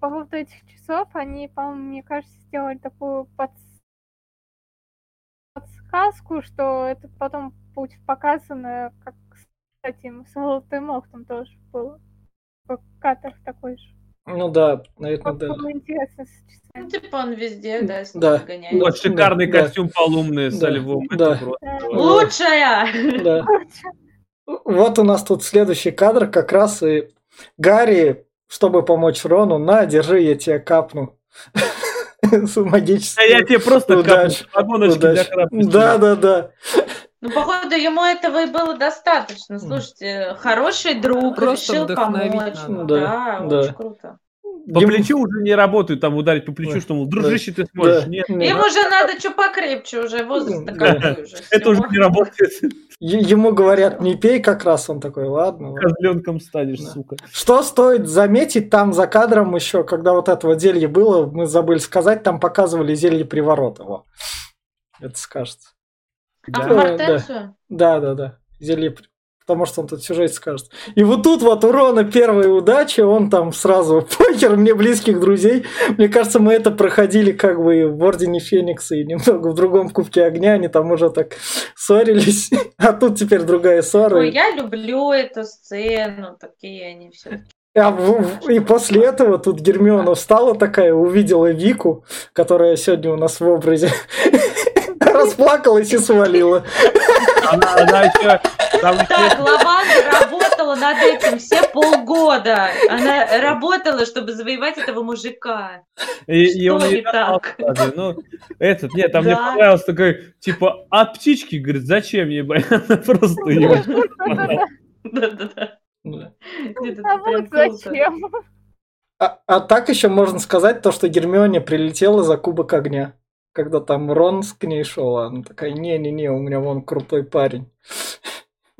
по поводу этих часов, они, по-моему, мне кажется, сделали такую подс- подсказку, что это потом будет показано, как, кстати, с Волтемох там тоже было. Как катер такой же. Ну да, наверное, да. было интересно с Ну, типа он везде, да, с ним Да. гоняет. Вот шикарный Да. костюм полумный Да. львом. это Да. Да. Лучшая! Да. Вот у нас тут следующий кадр, как раз и Гарри, чтобы помочь Рону, на, держи, я тебя капну. <laughs> С А я тебе просто капну для. Да, да, да. Ну, походу, ему этого и было достаточно. Слушайте, хороший друг, Просто решил помочь. Ну, Да, да, да. очень круто. По Ему- плечу уже не работают, там ударить по плечу, Да. что, мол, дружище, ты сможешь. Да. Нет, Не, Ему же надо что покрепче уже, возраст Да. такой уже. <laughs> это уже не работает. Ему говорят, не пей, как раз он такой, ладно. ладно». Козленком станешь, Да. сука. Что стоит заметить, там за кадром еще, когда вот это вот зелье было, мы забыли сказать, там показывали зелье приворота. Во. Это скажется. А Да. в Мартенцию? Да, да, да. Зелье Потому что он тут сюжет скажет. И вот тут вот у Рона первая удача, он там сразу <laughs> покер мне близких друзей. Мне кажется, мы это проходили как бы в Ордене Феникса и немного в другом Кубке Огня, они там уже так ссорились. <laughs> А тут теперь другая ссора. Ой, я люблю эту сцену, такие они все. А в- и после этого тут Гермиона встала такая, увидела Вику, которая сегодня у нас в образе, <laughs> расплакалась и свалила. Она, она еще... Там Так, еще- Лаванда работала над этим все полгода. Она работала, чтобы завоевать этого мужика. и- и Что он не так? даже. Ну, этот, нет, там мне Да. понравилось такой, типа, от птички, говорит, зачем ей бояться? <laughs> Просто его... Да-да-да. Да. А вот зачем? А, а так еще можно сказать то, что Гермионе прилетела за Кубок Огня. Когда там Рон к ней шел, она такая, не-не-не, у меня вон крутой парень.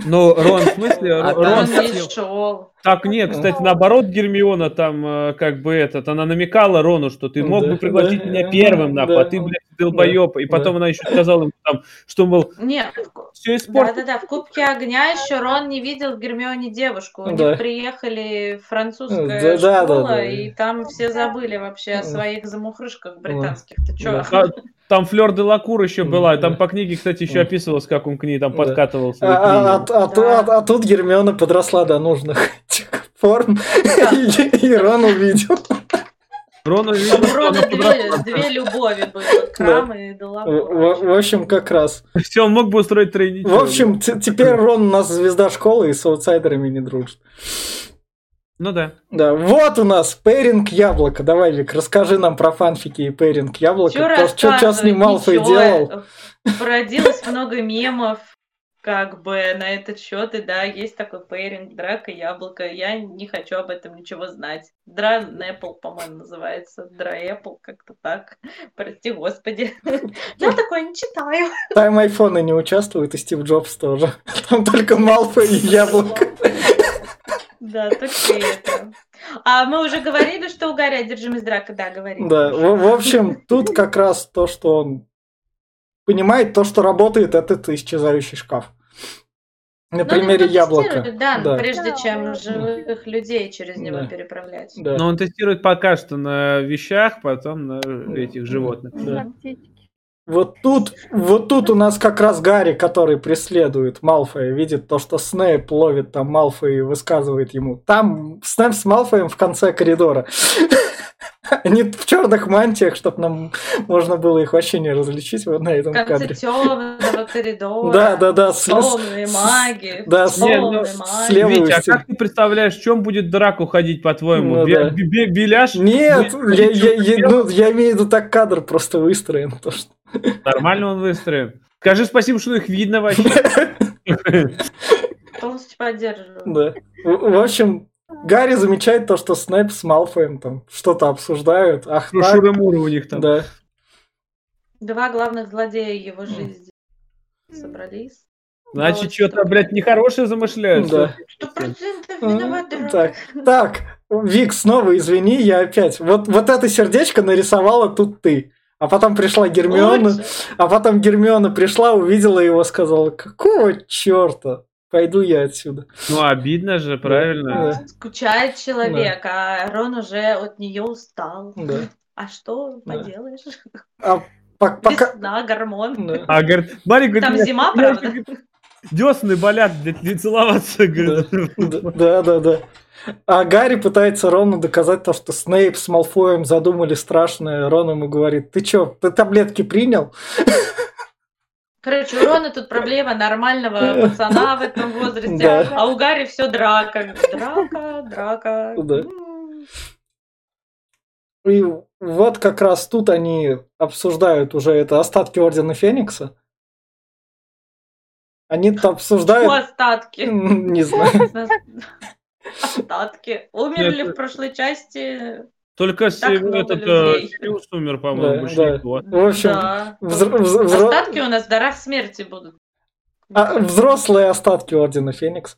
Ну, Рон, в смысле, А Рон шел. Так, нет, кстати, наоборот, Гермиона там, э, как бы этот, она намекала Рону, что ты мог Да, бы пригласить да, меня да, первым, нахуй, да. а ты, блядь, долбоеб. И потом она еще сказала ему там, что, мол, Нет, все испортил. да-да-да, в Кубке Огня еще Рон не видел в Гермионе девушку. У Да. них приехали французская школа, да, да. и там все забыли вообще о своих замухрышках британских. Ты чё? Там Флёр Делакур еще была, и там по книге, кстати, еще описывалось, как он к ней там Да. подкатывал свои А, а- а- а тут Гермиона подросла до нужных <laughs> форм, и, Рон увидел. Рон увидел, у Рона две, любови было, Крам и Делакур. в- общем, как раз. Все, он мог бы устроить тройничок. В общем, теперь Рон у нас звезда школы и с аутсайдерами не дружит. Ну да. Да, вот у нас пейринг яблоко. Давай, Вик, расскажи нам про фанфики и пейринг яблоко. Чё Что, что, рассказывать? с ним Малфой Ничего. делал? Породилось много мемов, как бы на этот счет, и да, есть такой пейринг, драка, яблоко. Я не хочу об этом ничего знать. Дра Apple, по-моему, называется. Дра Apple, как-то так. Прости, господи. Я такое не читаю. Тайм айфона не участвует, и Стив Джобс тоже. Там только Малфой и яблоко. Да, только это. А мы уже говорили, что у Гарри одержимость драка, да, говорили. Да, в, в общем, тут как раз то, что он понимает, то, что работает этот исчезающий шкаф. На Ну, примере ну, яблока. Да, Да. прежде чем живых людей через него Да. переправлять. Да. Но он тестирует пока что на вещах, потом на этих животных. Да. Вот тут, вот тут у нас как раз Гарри, который преследует Малфоя, видит то, что Снейп ловит там Малфоя и высказывает ему. Там Снейп с Малфоем в конце коридора. <laughs> Они в черных мантиях, чтобы нам можно было их вообще не различить вот на этом конце кадре. темного коридора. <laughs> Да, да, да, Темные маги. Да, Не, ну, темные маги. Витя, а как ты представляешь, в чем будет драку ходить, по-твоему? Ну Беляш? Нет, я, ну, я имею в виду так кадр просто выстроен. Нормально он выстроен. Скажи спасибо, что их видно вообще. <laughs> Полностью поддерживаю. Да. В общем, Гарри замечает то, что Снэп с Малфоем там что-то обсуждают. Ах, так. Шуры-муры у них там. Да. Два главных злодея его жизни собрались. Значит, Вот что-то, что. блядь, нехорошее замышляют. Да. Сто процентов М, виноват драка. Так, так, Вик, снова извини, я опять. Вот, вот это сердечко нарисовала тут ты. А потом пришла Гермиона, Лучше. а потом Гермиона пришла, увидела его, сказала, какого черта? Пойду я отсюда. Ну, обидно же, правильно. Да. Скучает человек, а Рон уже от нее устал. Да. А что Да. поделаешь? А по- пока... Весна, гормон. Да. А, говорит, Барри говорит, Там «Меня- зима, меня, правда? Десны болят, блядь, не целоваться, говорит. Да, да, да. А Гарри пытается Рону доказать то, что Снейп с Малфоем задумали страшное. Рон ему говорит, ты чё, ты таблетки принял? Короче, у Рона тут проблема нормального пацана в этом возрасте, Да. а у Гарри все драка. Драка, драка. Да. И вот как раз тут они обсуждают уже это остатки Ордена Феникса. Они Что обсуждают... остатки? <laughs> Не знаю. Остатки. Умерли в прошлой части. Только с- Так этот людей. э, Сириус умер, по-моему, Да, больше да. никого. В общем, Да. взр- взр- взро- Остатки у нас в дарах смерти будут. а, взрослые остатки Ордена Феникс.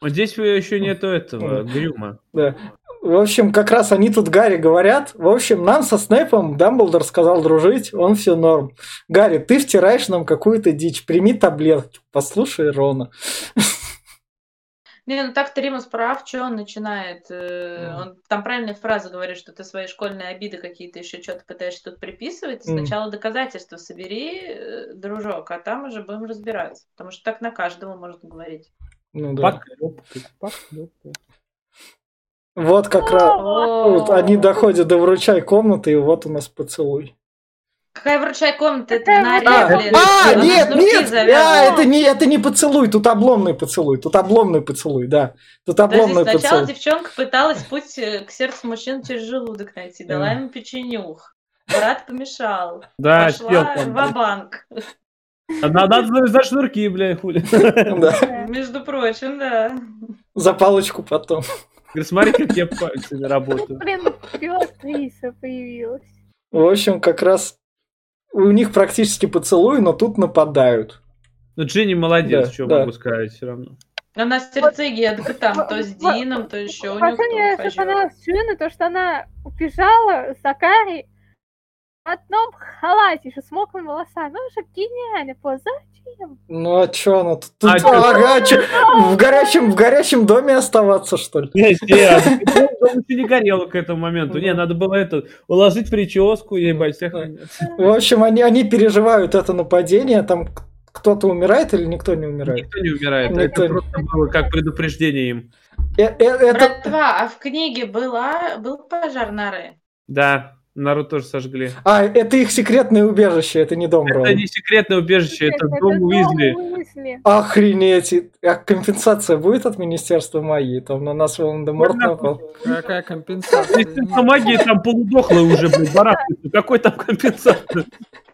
Вот Здесь еще нету этого, Грюма. Да. В общем, как раз они тут Гарри говорят. В общем, нам со Снэпом Дамблдор сказал дружить, он все норм. Гарри, ты втираешь нам какую-то дичь, прими таблетки, послушай Рона. Не, ну так-то Римус прав, что он начинает. э, Мгм. Он там правильные фразы говорит, что ты свои школьные обиды какие-то еще что-то пытаешься тут приписывать. Мгм. Сначала доказательства собери, э, дружок, а там уже будем разбираться. Потому что так на каждого можно говорить. Ну да. Поклёпкой, поклёпкой. Вот как раз. Вот они доходят до вручай комнаты, и вот у нас поцелуй. Какая вручай комната? Это на А, Ре, блин. а, Она нет, нет, а, это не, это не поцелуй, тут обломный поцелуй, тут обломный поцелуй, да, тут Подожди, обломный сначала поцелуй. девчонка пыталась путь э, к сердцу мужчин через желудок найти, дала ему печенюх. Брат помешал. Да, Пошла спел там. в банк А Надо завязать шнурки, бля, хули. Между прочим, да. за палочку потом. Говорит, смотри, как я пальцами работаю. блин, актриса появилась. В общем, как раз у них практически поцелуй, но тут нападают. Ну, Джинни молодец, Да, что да. могу сказать все равно. Она сердцеедка там, то с Дином, то еще у него мне кто что понравилось Шины, то, что она убежала за Кари в одном халате, еще с мокрыми волосами. Ну, уже гениально просто. Зачем? Ну а чё она тут? тут А чё, в, горячем, в горячем доме оставаться, что ли? Не, не, дом еще не горел к этому моменту. Не, надо было это, уложить прическу, ебать, всех. В общем, они, они переживают это нападение, там кто-то умирает или никто не умирает? Никто не умирает. Никто Это не- просто было как предупреждение им. Э- э- это... Братва, а в книге была, был пожар норы? Да, народ тоже сожгли. А, это их секретное убежище, это не дом Это Рона. не секретное убежище, это дом Уизли. Уизли. Охренеть! А компенсация будет от Министерства магии? Там на нас Волан-де-Морт напал. Какая компенсация? Министерство магии там полудохлое уже, блин, барахтается. Какой там компенсация?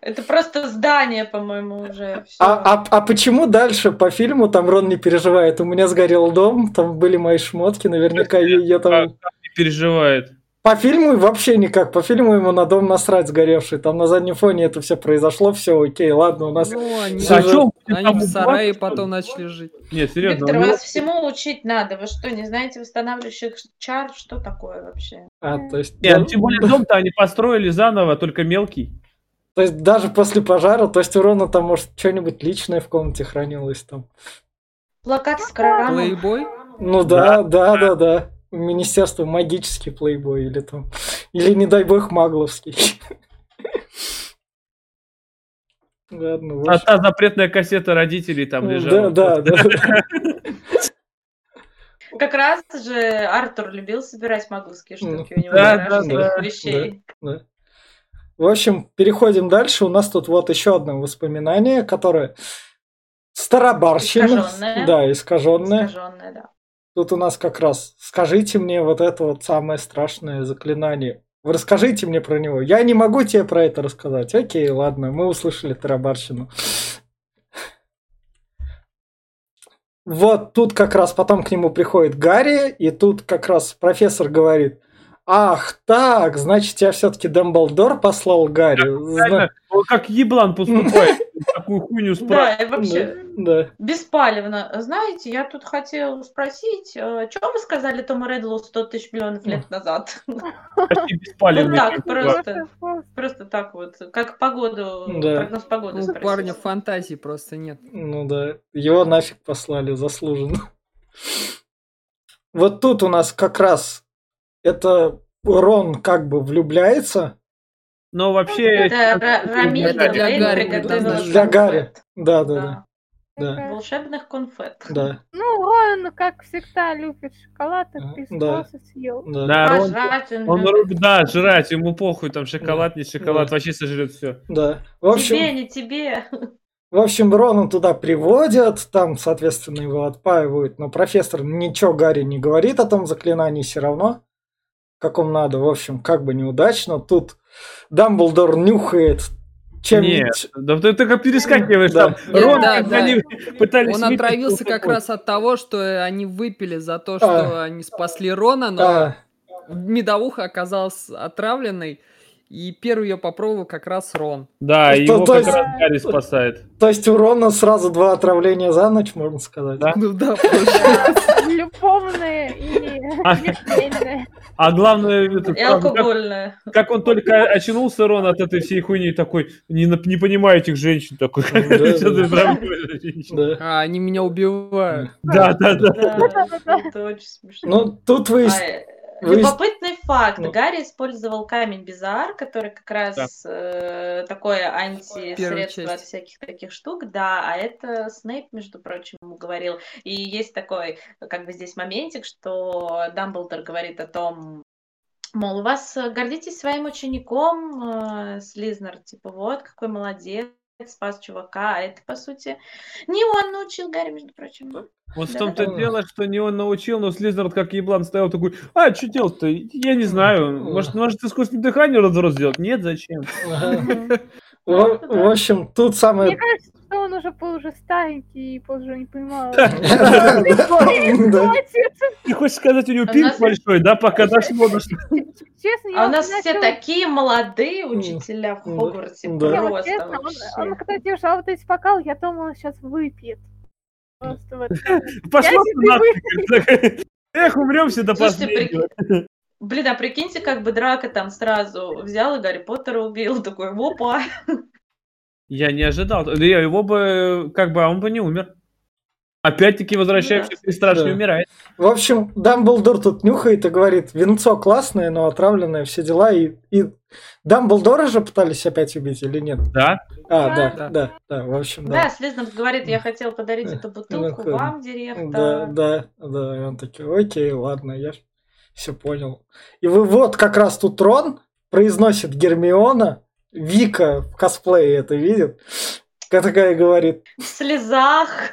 Это просто здание, по-моему, уже. А, а, а почему дальше по фильму там Рон не переживает? У меня сгорел дом, там были мои шмотки, наверняка я, я там... Не переживает. По фильму вообще никак, по фильму ему на дом насрать сгоревший, там на заднем фоне это все произошло, все окей, ладно, у нас... Ну, они, А же- чё, они там в сарае потом начали жить. Нет, серьезно. Виктор, у него- вас всему учить надо. Вы что, не знаете восстанавливающих чар? Что такое вообще? А, то есть... Не, ну, тем более дом-то они построили заново, только мелкий. То есть даже после пожара, то есть у Рона там, может, что-нибудь личное в комнате хранилось там. Плакат с коромом. Плейбой? Ну да, да, да, да. Министерство магический плейбой или там... Или, не дай бог, магловский. Ладно, А та запретная кассета родителей там Да, лежала. да, да. Как раз же Артур любил собирать магловские штуки. У него Да, да, да, вещей. Да. В общем, переходим дальше. У нас тут вот еще одно воспоминание, которое старобарщина. Искаженное. Да, искаженное. Искаженное, да. Тут у нас как раз скажите мне вот это вот самое страшное заклинание. Расскажите мне про него. Я не могу тебе про это рассказать. Окей, ладно, мы услышали тарабарщину. Вот тут как раз потом к нему приходит Гарри, и тут как раз профессор говорит, ах так, значит, тебя все-таки Дамблдор послал Гарри. Зна- Реально, он как еблан поступает. <laughs> Такую хуйню Да, и вообще, Да. беспалевно. Знаете, я тут хотел спросить, что вы сказали Тому Редлу 100 тысяч миллионов лет назад? <laughs> <laughs> Почти беспалевный. Вот так. Просто Просто так вот, как погоду, Да. прогноз погоды Ну, у спросить. парня фантазии просто нет. Ну да, его нафиг послали, заслуженно. Вот тут у нас как раз это Рон как бы влюбляется. Но вообще... Это Это Рамида для Вейн Гарри. Для Гарри. Да, да, да. Да. Да, Волшебных конфет. да, Ну, Рон, как всегда, любит шоколад, так без Да. спроса съел. да. Да, Рон, Пожрать он он, любит. да, жрать, ему похуй, там шоколад, не шоколад, Да. вообще сожрет все. да. В общем, Тебе, не тебе. в общем, Рона туда приводят, там, соответственно, его отпаивают, но профессор ничего Гарри не говорит о том заклинании все равно, как он надо. В общем, как бы неудачно. Тут Дамблдор нюхает чем Нет, да ты только перескакиваешь Да. там. Нет, Рон, да, да. они пытались... Он отравился как раз от того, что они выпили за то, что они спасли Рона, но А, медовуха оказалась отравленной, и первый ее попробовал как раз Рон. Да, То- его то как есть- раз Гарри спасает. то есть у Рона сразу два отравления за ночь, можно сказать. Да. Ну да, <laughs> Любовные и А. А главное, это, И правда, как, как он только очнулся, Рон, от этой всей хуйни, такой, не, не понимаю этих женщин, такой. <laughs> А, они меня убивают. Да, да, да. Да, это <laughs> очень смешно. Ну, тут вы... Вы- Любопытный факт. Ну. Гарри использовал камень Бизар, который как раз э, такое антисредство от всяких таких штук. Да, а это Снейп, между прочим, ему говорил. И есть такой, как бы здесь моментик, что Дамблдор говорит о том, мол, у вас гордитесь своим учеником, э, Слизнер, типа, вот, какой молодец, спас чувака, а это, по сути, не он научил Гарри, между прочим. Вот в том-то да. дело, что не он научил, но Слизнер как еблан стоял такой, а, что делать-то? Я не знаю. Может, может искусственное дыхание разрос сделать? Нет, зачем? В, общем, тут самое... Мне кажется, уже был уже старенький, и позже не понимал. <laughs> Ты хочешь сказать, у него У пинг большой, да, пока дошло до что- Честно, А у нас все такие молодые учителя в да, Хогвартсе. Просто он, когда держал вот эти бокалы, я думала, он сейчас выпьет. Просто вот. <laughs> Пошла. Эх, умрем все до последнего. Блин, а прикиньте, как бы Драка там сразу взял и Гарри Поттера убил. Такой, опа. Я не ожидал. Да я его бы, как бы, а он бы не умер. Опять-таки возвращаемся к страшно Да. умирает. В общем, Дамблдор тут нюхает и говорит, винцо классное, но отравленное, все дела. И, и Дамблдора же пытались опять убить или нет? Да? А, Да. да, Да. да, да, в общем, Да, да. Слизнов говорит, я хотел подарить эту бутылку Ну, вам, Да, директор. да, да. И он такой, окей, ладно, я все понял. И вы вот как раз тут Рон произносит Гермиона, Вика в косплее это видит, как такая говорит, В слезах. <laughs>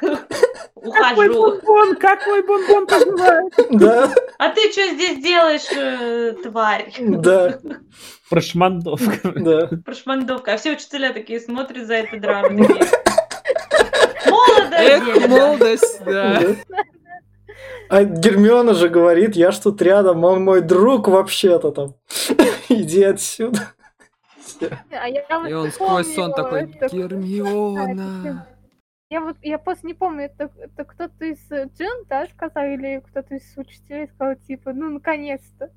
Какой Ухожу. бонбон, какой бонбон пожелает. да, А ты что здесь делаешь, э, тварь? да, Прошмандовка. да. Прошмандовка. А все учителя такие смотрят за этой драмой. такие, Молодая Эх, молодость, да. Да. А Гермиона же говорит, я ж тут рядом, он мой друг вообще-то там. Иди отсюда. А я вот И он сквозь сон такой, Гермиона. Я вот, я просто не помню, это, это кто-то из э, Джин, да, сказал, или кто-то из учителей сказал, типа, ну, наконец-то.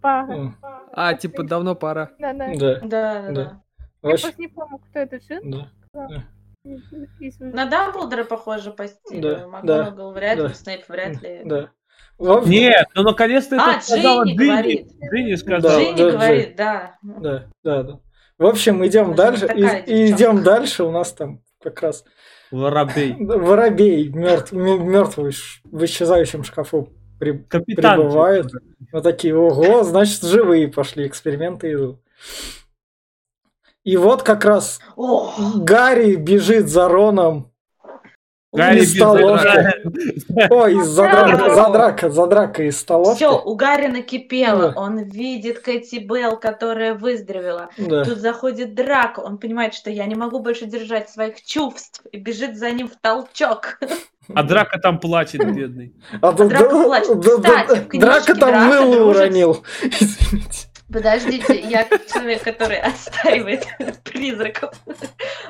Пора. М, А, типа, давно пора. Да, да. Да, Да, да, Да. да. Я просто не помню, кто это Джин. да. На Дамблдора похоже по стилю. Да, МакГонагал вряд да. ли, Снейп вряд ли. Да. Нет, ну наконец-то А, это сказала Джинни говорит. Дынни сказала. Джинни да, говорит, да. Да, да, да. В общем, идем Она дальше. И, и идем дальше. У нас там как раз Воробей. <laughs> воробей мертвый в исчезающем шкафу при- Капитан. прибывает. Вот такие, ого, значит, живые пошли, эксперименты идут. И вот как раз О, Гарри бежит за Роном Гарри из без <laughs> Ой, из за Да. драка, за драка, за драка из столовки. все, у Гарри накипело. Да. Он видит Кэти Белл, которая выздоровела. Да. Тут заходит Драко, он понимает, что я не могу больше держать своих чувств, и бежит за ним в толчок. А Драка там плачет, бедный. А тут Драко да- плачет. Кстати, в Драка там мыло уронил. <laughs> Извините. Подождите, я как человек, который отстаивает <laughs> призраков.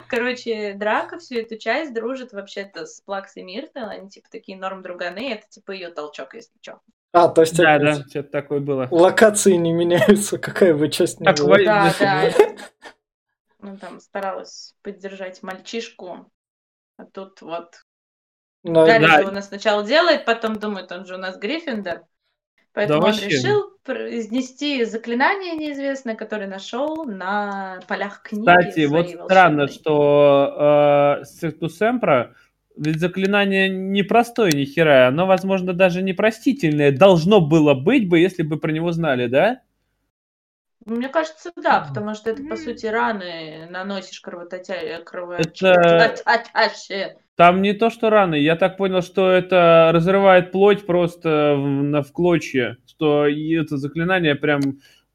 Короче, Драко всю эту часть дружит вообще-то с Плаксой Миртл. Они типа такие норм друганы. Это типа ее толчок, если что. А, то есть Да, опять да, что-то такое было. локации не меняются, какая бы часть ни была. Да, да. да. <laughs> Ну, там старалась поддержать мальчишку. А тут вот Но- Гарри Да. же у нас сначала делает, потом думает, он же у нас Гриффиндор. Поэтому он вообще. решил произнести заклинание неизвестное, которое нашел на полях книги. Кстати, вот странно, что э, Сектус Эмпра, ведь заклинание непростое ни хера, оно, возможно, даже непростительное должно было быть бы, если бы про него знали, да? Мне кажется, да, потому что это, по сути, раны наносишь кровоточа... Это- кровоточащие. Там не то, что раны. Я так понял, что это разрывает плоть просто в, на, в клочья, что и это заклинание прям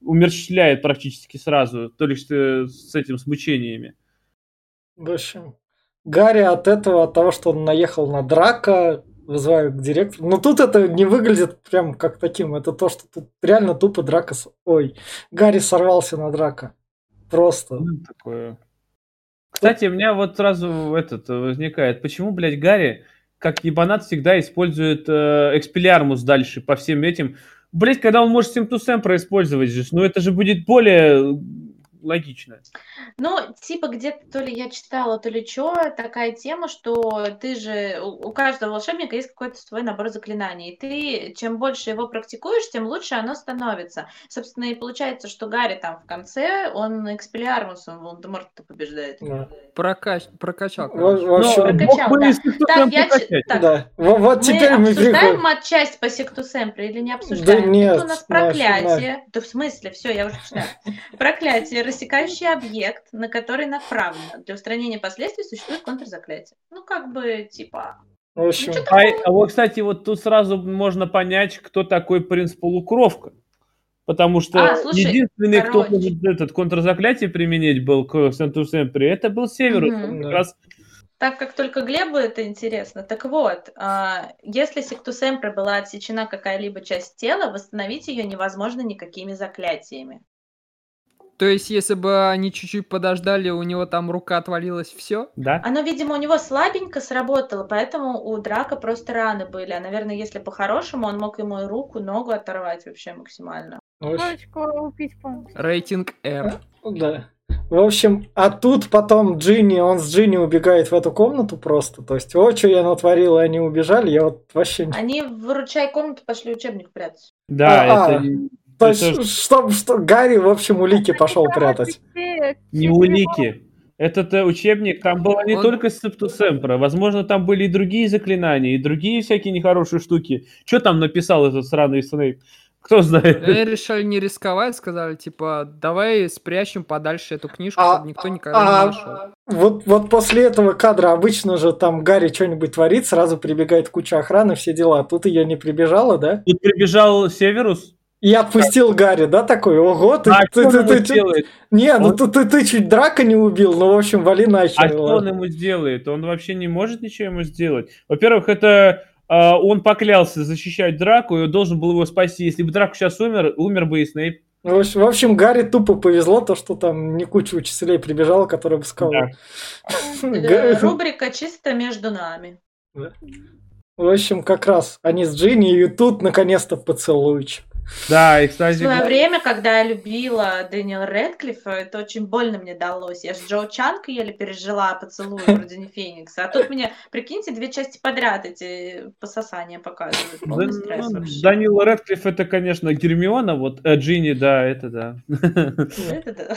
умерщвляет практически сразу, то лишь э, с этим, с мучениями. В общем, Гарри от этого, от того, что он наехал на драка, вызывают к директору. Но тут это не выглядит прям как таким. Это то, что тут реально тупо драка... с- Ой, Гарри сорвался на драка. Просто. Ну, такое. Кстати, у меня вот сразу этот э, возникает, почему, блядь, Гарри, как ебанат, всегда использует э, экспелиармус дальше по всем этим. Блядь, когда он может симптусем происпользовать же, ну это же будет более логично. Ну, типа где-то то ли я читала, то ли что, такая тема, что ты же, у каждого волшебника есть какой-то свой набор заклинаний, и ты, чем больше его практикуешь, тем лучше оно становится. Собственно, и получается, что Гарри там в конце, он экспелиармусом Волдеморта побеждает. Да. Прокач... Прокачал, В, короче. в общем, Прокачал, да. Так, я прокачать. так, да. Во- Вот теперь мы мы обсуждаем переходим. матчасть по секту Семпре или не обсуждаем? нет, Это у нас проклятие. Да в смысле, все, я уже читаю. Проклятие, рассекающий объект, на который направлено. Для устранения последствий существует контрзаклятие. Ну, как бы, типа... В общем, Ну, А, а вот, кстати, вот тут сразу можно понять, кто такой принц полукровка. Потому что А, слушай, единственный, кто короче. может этот контрзаклятие применить был к Сенту Семпри, это был. Он как Да. раз Так как только Глебу это интересно. Так вот, а, если сектусемпре была отсечена какая-либо часть тела, восстановить ее невозможно никакими заклятиями. То есть, если бы они чуть-чуть подождали, у него там рука отвалилась, все? Да? Оно, видимо, у него слабенько сработало, поэтому у Драка просто раны были. А, наверное, если по-хорошему, он мог ему и руку, ногу оторвать вообще максимально. Полностью. Рейтинг R. Да. В общем, а тут потом Джинни, он с Джинни убегает в эту комнату просто. То есть, о, что я натворил, и они убежали, я вот вообще не... Они в ручай комнату пошли учебник прятать. Да, А, это То это есть, чтобы что Гарри, в общем, улики пошел прятать. Не улики. Этот э, учебник, там было не Он- только Септусемпра, возможно, там были и другие заклинания, и другие всякие нехорошие штуки. Что там написал этот сраный Снейп? Кто знает? Они решили не рисковать, сказали, типа, давай спрячем подальше эту книжку, А- чтобы никто никогда а- не нашел. Вот, вот после этого кадра обычно же там Гарри что-нибудь творит, сразу прибегает куча охраны, все дела. Тут ее не прибежала, да? Тут прибежал Северус. И отпустил Гарри, да, такой, ого, ты, А ты, что ты, он ты сделает? Не, ну Он- ты, ты, ты чуть драка не убил, ну, в общем, вали А нахер. что ладно. он ему сделает? Он вообще не может ничего ему сделать. Во-первых, это а, он поклялся защищать Драку, и он должен был его спасти. Если бы Драку сейчас умер, умер бы и Снейп. Ну, В общем, в общем, Гарри тупо повезло, то, что там не куча учителей прибежала, которые бы сказали. <laughs> Э, Рубрика чисто между нами. В общем, как раз они с Джинни, и тут наконец-то поцелуйчик. Да, и, В кстати, свое время, когда я любила Дэниела Рэдклиффа, это очень больно мне далось. Я с Джо Чанг еле пережила поцелуй в Ордене Феникса. А тут мне, прикиньте, две части подряд эти пососания показывают. Полный стресс ну, вообще. Данил Рэдклифф это, конечно, Гермиона, вот э, Джинни, да, это да. Это да.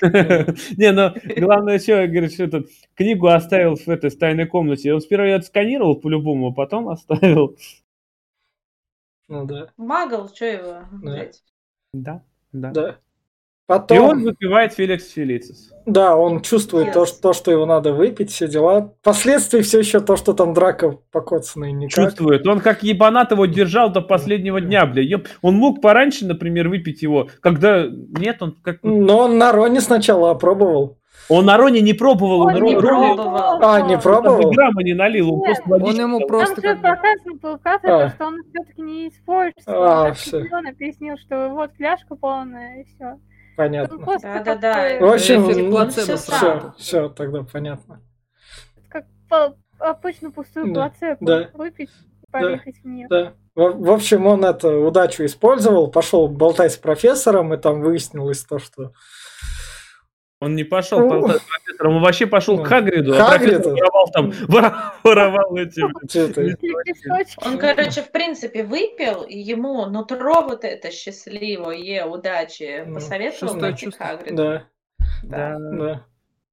<laughs> Не, ну главное, что говорит, что этот книгу оставил в этой в тайной комнате. Он сперва ее отсканировал по-любому, а потом оставил. Ну да, Магл, что его Да. Да, да. да. И Потом, он выпивает Феликс Фелицис. да, он чувствует Yes. то, что, то, что его надо выпить, все дела. Впоследствии все еще то, что там драка покоцанная никак. Чувствует. Он как ебанат его держал до последнего дня, бля. Ёп. Он мог пораньше, например, выпить его, когда... Нет, он как... Но он на Роне сначала опробовал. Он на Роне не пробовал. Он Он, не Ро- Роне пробовал. А, не пробовал? грамма не налил, он Нет. просто водички Он ему дал. просто Там же как бы- показан был кадр, А. то, что он все-таки не использует. А, Он всё. определенно объяснил, что вот фляжка полная и все. Понятно. Да-да-да. В общем, ну, сработал. все, все, тогда понятно. Как по- обычно пустую Да, плацебо да. выпить и поверить в нее. Да. В, в общем, он это удачу использовал, пошел болтать с профессором, и там выяснилось то, что Он не пошел Ну. профессором, он вообще пошел Ну, к Хагриду, а профессор воровал там, воровал эти... Он, короче, в принципе, выпил, и ему нутро вот это счастливое, удачи, Ну, посоветовал шестое пойти к чувство. Хагриду. Да, Да. да.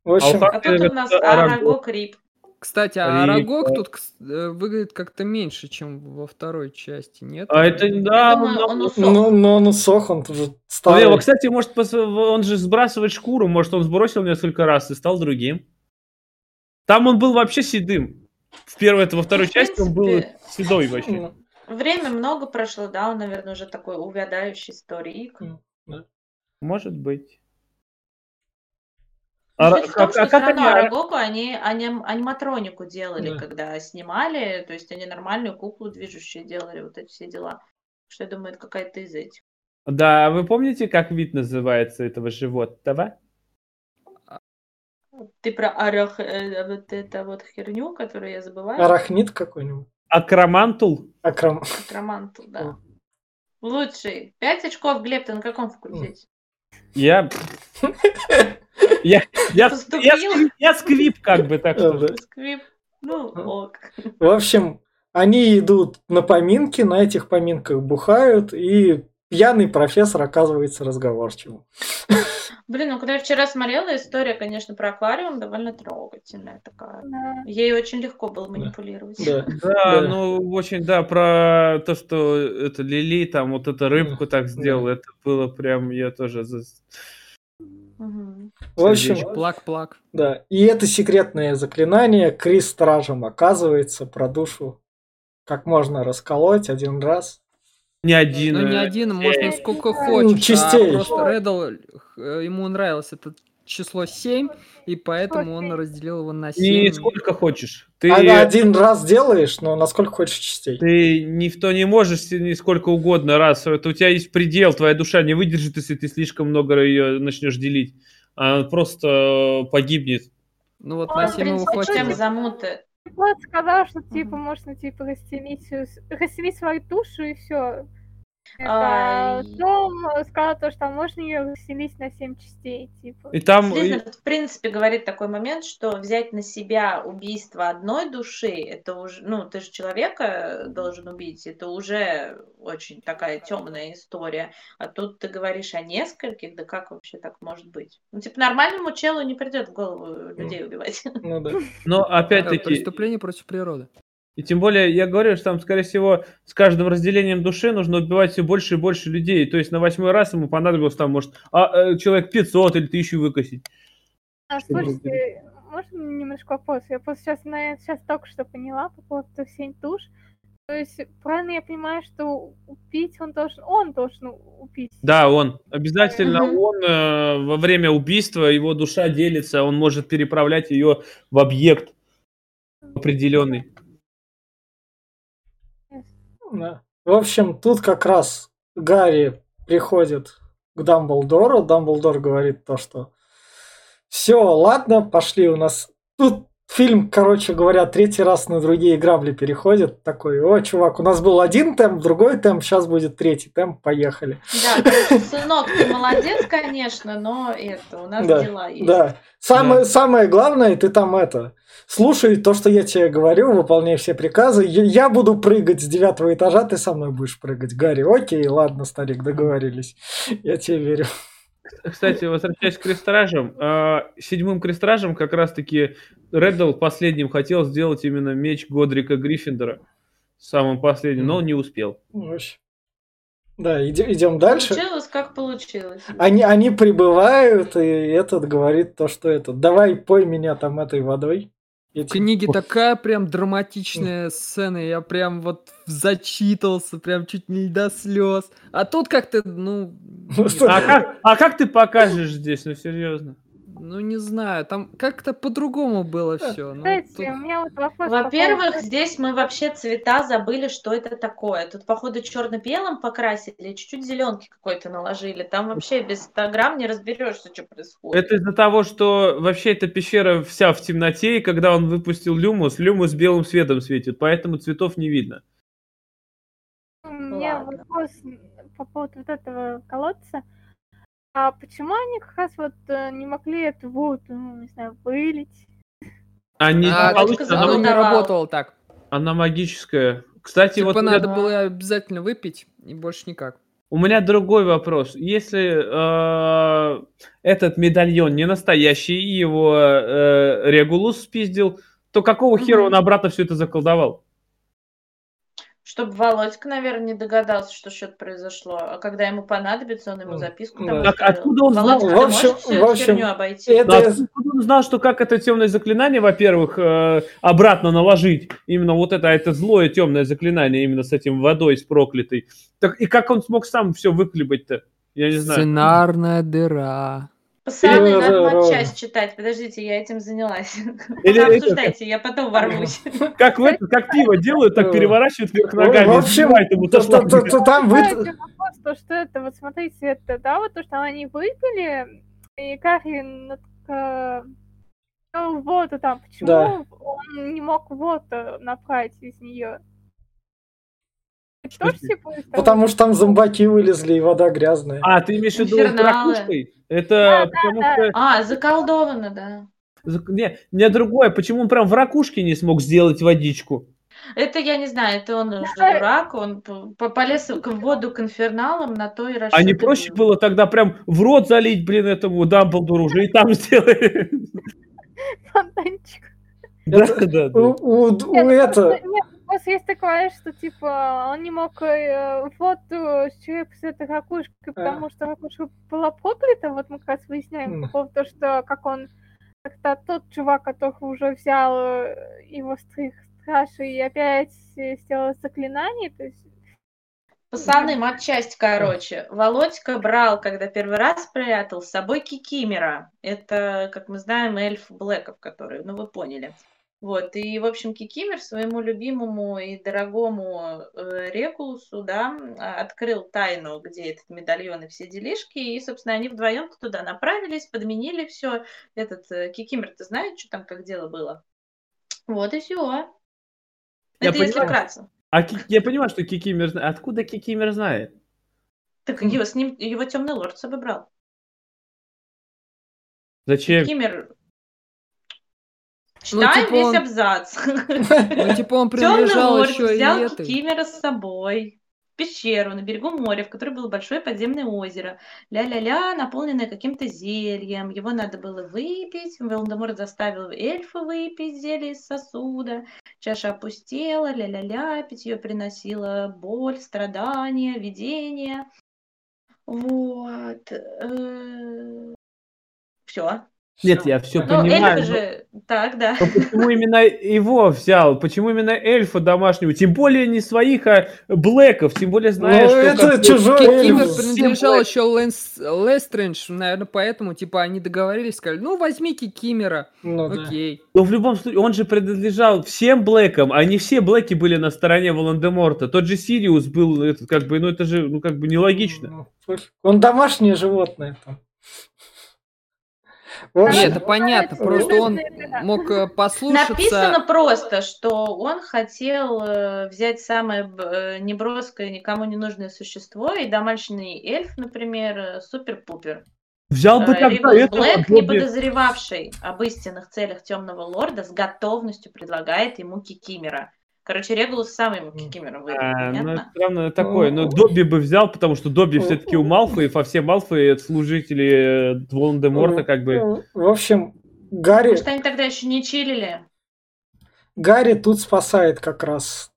А А тут у нас Арагог Рип. Кстати, а. Арагог тут э, выглядит как-то меньше, чем во второй части, нет? А это, да, думаю, он- он усох. ну, ну, он усох, он уже Ну, старый. его, кстати, может, он же сбрасывает шкуру, может, он сбросил несколько раз и стал другим. Там он был вообще седым. В первой, это во второй в части он был принципе, седой вообще. Ну, Время много прошло, да, он, наверное, уже такой увядающий старик. Может быть. А, том, как- что а как они- Арагогу они, аним- аниматронику делали, Да. когда снимали, то есть они нормальную куклу движущую делали, вот эти все дела. Что я думаю, это какая-то из этих. Да, вы помните, как вид называется этого животного? Ты про арах... э, вот это вот херню, которую я забываю? Арахнит какой-нибудь. Акромантул? Акрам. Акромантл, да. Лучший. Пять очков, Глеб, ты на каком факультете? Я... <laughs> Я, я, сквип- я сквип, как бы, так что... Сквип. Ну, ок. В общем, они идут на поминки, на этих поминках бухают, и пьяный профессор оказывается разговорчивым. Блин, ну когда я вчера смотрела, история, конечно, про аквариум довольно трогательная такая. Да. Ей очень легко было манипулировать. Да. Да, Да. ну очень, да, про то, что это Лили там вот эту рыбку так сделал, это было прям, я тоже... Мгм. В общем. Плак-плак. да. И это секретное заклинание Крис стражем оказывается про душу как можно расколоть один раз. Не один. Ну, не э, один, э, можно сколько Ну, хочешь. частей. А просто Реддл, э, ему нравилась эта число 7, и поэтому он разделил его на 7. И сколько хочешь. Ты, А один раз делаешь, но насколько хочешь частей. ты ни в то не можешь ни сколько угодно раз. Это у тебя есть предел, твоя душа не выдержит, если ты слишком много ее начнешь делить. Она просто э, погибнет. Ну вот Он, на в 7 его чем замуты. Вот сказал, что типа можно типа с- расстелить свою душу и все. Это Ай. Том сказал то, что можно ее расстелить на 7 частей, типа. И там... Слизерин, в принципе, говорит такой момент, что взять на себя убийство одной души, это уже, ну, ты же человека должен убить, это уже очень такая темная история. А тут ты говоришь о нескольких, да как вообще так может быть? Ну, типа, нормальному челу не придет в голову людей убивать. Ну да. <laughs> Но опять-таки, преступление против природы. И тем более, я говорю, что там, скорее всего, с каждым разделением души нужно убивать все больше и больше людей. То есть на восьмой раз ему понадобилось там, может, а, э, человек 500 или 1000 выкосить. А, слушайте, можно немножко вопрос? Я просто сейчас, наверное, сейчас только что поняла по поводу 7 душ. То есть, правильно я понимаю, что убить он должен, он должен убить. Да, он. Обязательно Мгм. он э, во время убийства, его душа делится, он может переправлять ее в объект определенный. Да. В общем, тут как раз Гарри приходит к Дамблдору. Дамблдор говорит то, что все, ладно, пошли у нас. Тут фильм, короче говоря, третий раз на другие грабли переходит. Такой, о, чувак, у нас был один темп, другой темп, сейчас будет третий темп, поехали. Да, сынок, ты молодец, конечно, но это, у нас Да, дела есть. Да. Самое, Да. самое главное, ты там это. Слушай то, что я тебе говорю, выполняй все приказы. Я, буду прыгать с девятого этажа, ты со мной будешь прыгать. Гарри, окей, ладно, старик, договорились. Я тебе верю. Кстати, возвращаясь к крестражам, э, седьмым крестражем как раз-таки Реддл последним хотел сделать именно меч Годрика Гриффиндора. Самым последним, но он не успел. Да, иде- идем дальше. Получилось, как получилось. Они, они прибывают, и этот говорит то, что это. Давай пой меня там этой водой. Я В тебе- книге такая прям драматичная сцена, я прям вот зачитался, прям чуть не до слез. А тут как-то, ну, А как, а как ты покажешь здесь, ну серьезно? Ну не знаю, там как-то по-другому было все. Кстати, у меня вот вопрос. по Во-первых, поводу- здесь мы вообще цвета забыли, что это такое. Тут, походу, черно-белым покрасили, чуть-чуть зеленки какой-то наложили. Там вообще без 100 грамм не разберешься, что происходит. Это из-за того, что вообще эта пещера вся в темноте, и когда он выпустил люмус, люмус белым светом светит, поэтому цветов не видно. У меня Ладно. вопрос по поводу вот этого колодца. А почему они как раз вот э, не могли эту воду, ну, не знаю, вылить? А не А, получится, она, не давал. работало так. она магическая. Кстати, Типа вот надо да. было обязательно выпить, и больше никак. у меня другой вопрос. Если э, этот медальон не настоящий, и его э, Регулус спиздил, то какого хера он обратно все это заколдовал? Чтобы Володька, наверное, не догадался, что что-то произошло. А когда ему понадобится, он ему М, записку да. там Так оставил. откуда он знал? Володька, В ты общем- можешь всю в общем, херню обойти? это- Ну, откуда он знал, что как это темное заклинание, во-первых, э, обратно наложить? Именно вот это, это злое темное заклинание, именно с этим водой, с проклятой. Так и как он смог сам все выклебать-то? Я не знаю. Сценарная дыра. Пацаны, надо ро- матчасть читать. Подождите, я этим занялась. <laughs> Или это- обсуждайте, я потом ворвусь. Как, в это, как пиво делают, так переворачивают вверх ногами. В общем, то- со то- то- шлангами. то там вы... То, что это, вот смотрите, это, да, вот то, что они выпили, и Гарри над- э, ну, воду там, почему Да. он не мог воду направить из нее? Это Что это? типа Потому что там зомбаки вылезли, и вода грязная. А, ты имеешь в виду ракушкой? Это потому да. что... А, заколдовано, да. Не, не другое. Почему он прям в ракушке не смог сделать водичку? Это я не знаю, это он же Да. дурак, он полез к- в воду к инферналам, на то и А не проще было тогда прям в рот залить, блин, этому Дамблдору уже и там сделали. фонтанчик. Да, да, да. У, у- у Нет, ну, это... просто есть такое, что типа он не мог э, воду черепать с этой ракушкой, потому что ракушка была проклята. Вот мы как раз выясняем поводу того, что как он как-то тот чувак, который уже взял э, его стрих страши и опять э, сделал заклинание, то есть Пацаны, матчасть, короче. Володька брал, когда первый раз прятал, с собой Кикимера. Это, как мы знаем, эльф Блэков, который, ну вы поняли. Вот, и, в общем, Кикимер своему любимому и дорогому э, Рекулусу, да, а, открыл тайну, где этот медальон и все делишки, и, собственно, они вдвоем туда направились, подменили все. Этот э, Кикимер, ты знаешь, что там, как дело было? Вот и все. Я Это если понимаю. вкратце. А я понимаю, что Кикимер знает. Откуда Кикимер знает? Так его с ним, его темный лорд с собой брал. Зачем? Кикимер... Читаем типа весь он- абзац. <laughs> Ну, типа он <laughs> принадлежал еще и взял этой. Кикимера с собой в пещеру на берегу моря, в которой было большое подземное озеро. Ля-ля-ля, наполненное каким-то зельем. Его надо было выпить. Волан-де-Морт заставил эльфа выпить зелье из сосуда. Чаша опустела, ля-ля-ля, питье приносило боль, страдания, видение. Вот. Все. Нет, я все Ну, понимаю. эльфы но- же... Так, да. но почему именно его взял? Почему именно эльфа домашнего? Тем более не своих, а Блэков. Тем более Ну, знаешь, что... это чужой эльф. принадлежал еще Лэнс, Лестрендж, наверное, поэтому, типа, они договорились, сказали, ну, возьми Кикимера, Ну да. окей. Но в любом случае, он же принадлежал всем Блэкам, а не все Блэки были на стороне Волан-де-Морта. Тот же Сириус был, этот, как бы, ну это же, ну как бы нелогично. Ну, Он домашнее животное там. Нет, это понятно, просто он мог э, послушаться... Написано просто, что он хотел э, взять самое э, неброское, никому не нужное существо, и домашний эльф, например, супер-пупер. Взял бы тогда Ригус этого Блэк, не подозревавший об истинных целях Темного Лорда, с готовностью предлагает ему Кикимера. Короче, Регулус сам ему Кикимера выдал, А, ну, это понятно? все равно такое. Ну, Ну, Добби бы взял, потому что Добби ну, все-таки у Малфоев, а все Малфои это служители э, Волан-де-Морта, как бы. ну, В общем, Гарри, Может, они тогда еще не чилили? Гарри тут спасает как раз.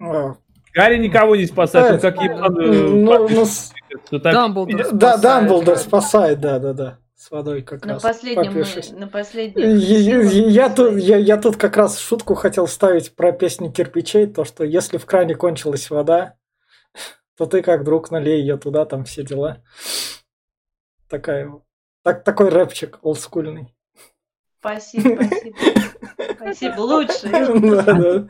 А, Гарри никого не спасает, он как еблан, э, Ну, ну, что да. Дамблдор спасает, да, да, да. С водой как На раз. последнем, мы- на последнем. я- я тут, я, я тут как раз шутку хотел вставить про песню кирпичей, то что если в кране кончилась вода, <laughs> то ты как друг налей ее туда, там все дела. Такая, так, такой рэпчик олдскульный. Спасибо, спасибо. <laughs> Спасибо, лучше. Да, да.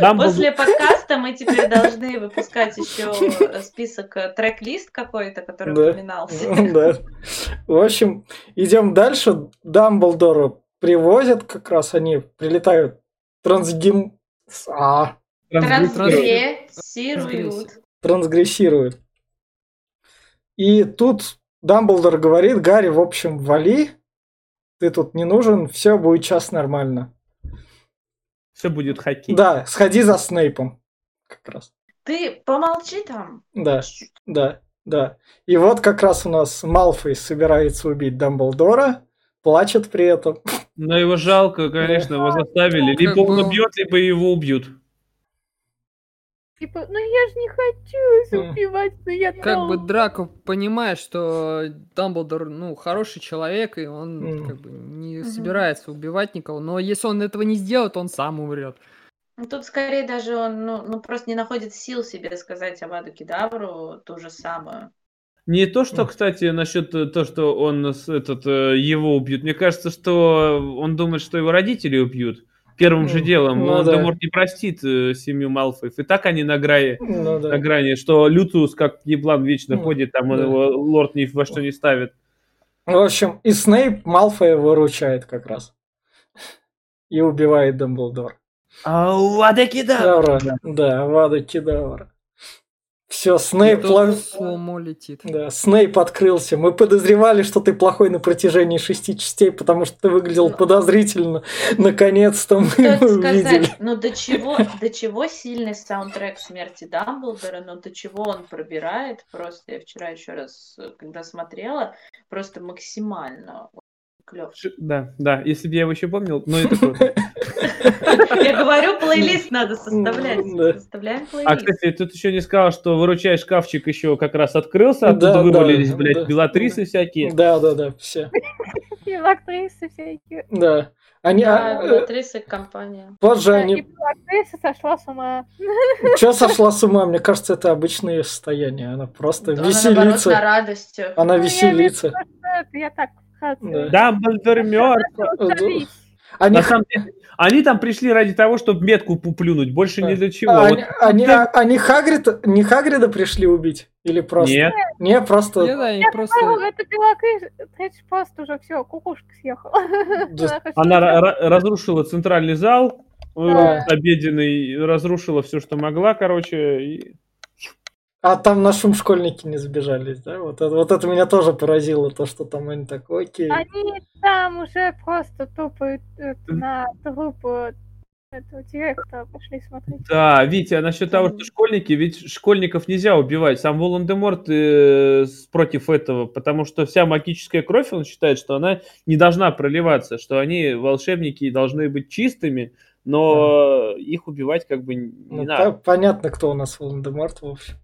Дамблдор- После подкаста мы теперь <laughs> должны выпускать еще список, э, трек-лист какой-то, который Да. упоминался. <laughs> Да. В общем, идем дальше. Дамблдора привозят, как раз они прилетают трансгим... А, Трансгрессируют. трансгрессируют. И тут Дамблдор говорит, Гарри, в общем, вали, ты тут не нужен, все будет сейчас нормально. Все будет хоккей. Да, сходи за Снейпом. Как раз. Ты помолчи там. Да, да, да. И вот как раз у нас Малфой собирается убить Дамблдора, плачет при этом. Но его жалко, конечно, его заставили. Как Либо он убьет, либо его убьют. Типа, ну я же не хочу убивать, но я Как бы должен». Драко понимает, что Дамблдор, ну, хороший человек, и он Мгм. как бы не Мгм. собирается убивать никого. Но если он этого не сделает, он сам умрет. Ну, Тут скорее даже он ну, ну, просто не находит сил себе сказать Аваду Кедавру ту же самую. Не то, что, кстати, насчет э, то, что он этот, э, его убьют. Мне кажется, что он думает, что его родители убьют. Первым же Ну, делом. ну он да. Не простит э, семью Малфоев. И так они на грани, Ну на да. грани, что Лютус, как еблан, вечно Ну, ходит, там он да. его лорд ни во что не ставит. В общем, и Снейп Малфоя выручает как раз. И убивает Дамблдор. Ауадакида! Да, да, Вада Кедавра. Все, Снейп, лов- летит. да, Снейп открылся. Мы подозревали, что ты плохой на протяжении шести частей, потому что ты выглядел Ну. подозрительно. Наконец-то мы его это увидели. сказать? Ну, до чего, до чего сильный саундтрек смерти Дамблдора, но до чего он пробирает, просто я вчера еще раз, когда смотрела, просто максимально клев. Ш- Да, да, если бы я его еще помнил, но это <laughs> круто. Я говорю, плейлист надо составлять. Да. Составляем А, плейлист. кстати, тут еще не сказал, что выручай шкафчик еще как раз открылся, оттуда Да, да, вывалились, да. блядь, белатрисы всякие. Да, да, да, все. И актрисы всякие. Да. Они, Да, а, э, и компания. позже Да, они... Актриса сошла с ума. Че сошла с ума? Мне кажется, это обычное состояние. Она просто Она, наоборот, на веселится. радостях. Она Ну, я веселится. что это Я так. Да. Дамблдор мертв. Они, На самом деле, они там пришли ради того, чтобы метку пуплюнуть, больше ни для чего. а, Вот они, они, а- они Хагрид, не Хагрида пришли убить? Или просто? Нет. Не, просто... Нет, они Ну, просто... это Белокрыш просто уже все, кукушка съехала. Да. Она разрушила центральный зал, э, Да. обеденный, разрушила все, что могла, короче. и- А там на шум школьники не сбежались, да? Вот это, вот это меня тоже поразило, то, что там они так, окей. Они там уже просто тупо на труп э, этого директора пошли смотреть. Да, Витя, а насчет того, что школьники, ведь школьников нельзя убивать. Сам Волан-де-Морт э, против этого, потому что вся магическая кровь, он считает, что она не должна проливаться, что они, волшебники, должны быть чистыми, но их убивать как бы не Ну, надо. по- понятно, кто у нас Волан-де-Морт, в общем.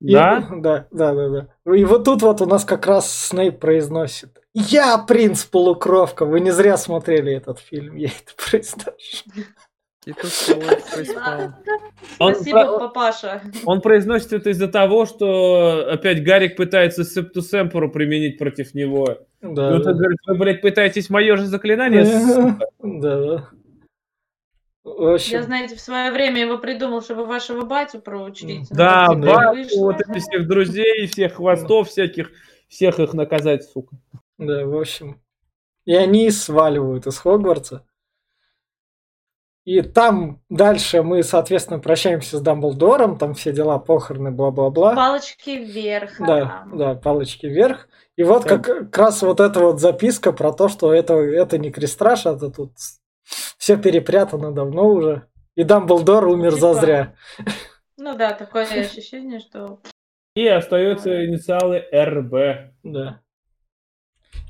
И- Да? да, да, да, да. И вот тут вот у нас как раз Снейп произносит. Я принц полукровка. Вы не зря смотрели этот фильм, я это <laughs> произношу. И тут Солод приспал. Он, Спасибо, про- папаша. он произносит это из-за того, что опять Гарик пытается Септус Эмпору применить против него. Да, И он да. говорит, вы, блядь, пытаетесь мое же заклинание? <laughs> сука?» Да, да. Я, знаете, в свое время его придумал, чтобы вашего батю проучить. Да, так теперь да. ба- вышло. вот эти всех друзей, всех хвостов всяких, всех их наказать, сука. да, в общем. И они сваливают из Хогвартса. И там дальше мы, соответственно, прощаемся с Дамблдором, там все дела, похороны, бла-бла-бла. Палочки вверх. Да, ага. да, палочки вверх. И вот как, как раз вот эта вот записка про то, что это, это не крестраж, это тут все перепрятано давно уже. И Дамблдор умер Типа. зазря. Ну да, такое ощущение, что... И остаются инициалы РБ. Да.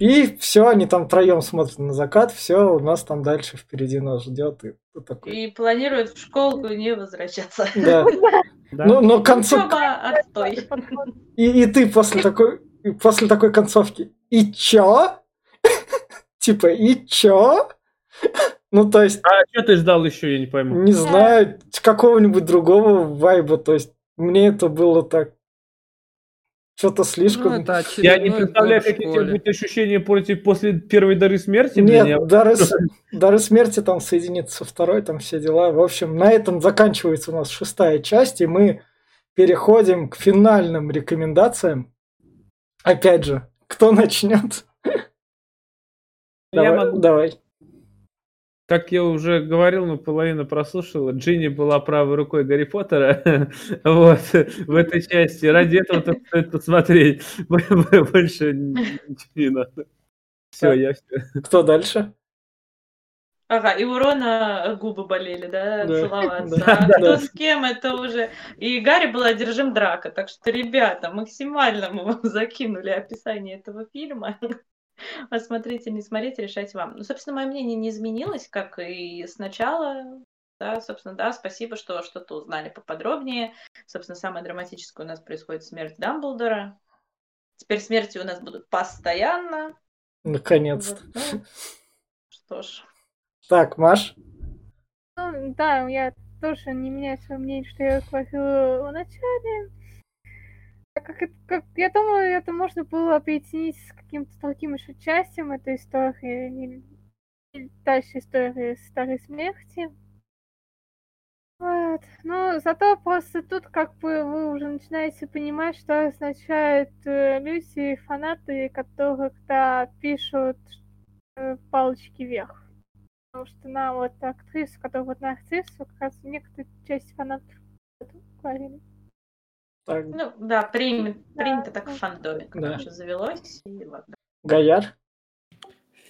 И все, они там втроем смотрят на закат, все, у нас там дальше впереди нас ждет. И такой. И планирует в школку не возвращаться. <laughs> Да. Да? Ну, но концов... Учеба отстой. И, и ты после такой, после такой концовки. И чё? <laughs> Типа, и чё? Ну, то есть, А что ты ждал еще, я не пойму. не знаю, какого-нибудь другого вайба. То есть, мне это было так... Что-то Ну, слишком... это Я не представляю, какие будут ощущения против, после первой дары смерти. Нет, я- дары, дары смерти там соединится со второй, там все дела. В общем, на этом заканчивается у нас шестая часть, и мы переходим к финальным рекомендациям. Опять же, кто начнет? Я давай, могу. давай. Как я уже говорил, но половина прослушала, Джинни была правой рукой Гарри Поттера. <laughs> Вот, в этой части. Ради этого стоит посмотреть. <laughs> Больше ничего не надо. Все, я все. Кто дальше? Ага, и у Рона губы болели, да, Да, целоваться. <laughs> да, А да. кто с кем, это уже... И Гарри был одержим драка, так что, ребята, максимально мы вам закинули описание этого фильма. <laughs> Посмотрите, не смотрите, решать вам. Ну, собственно, мое мнение не изменилось, как и сначала. Да, собственно, да, спасибо, что что-то узнали поподробнее. Собственно, самое драматическое у нас происходит смерть Дамблдора. Теперь смерти у нас будут постоянно. Наконец-то. Вот, ну, что ж. Так, Маш. Ну, да, я тоже не меняю свое мнение, что я говорила в начале. Как, как, я думаю, это можно было объединить с каким-то другим еще частью этой истории, или, дальше истории Старой Смерти. Вот. Ну, зато просто тут как бы вы уже начинаете понимать, что означают э, люди, фанаты, которые да, пишут э, палочки вверх. Потому что на вот актрису, которая вот на актрису, как раз некоторые части фанатов говорили. Так, Ну, да, принято, Да, принято так в фандоме, Да. завелось. И да. Гояр.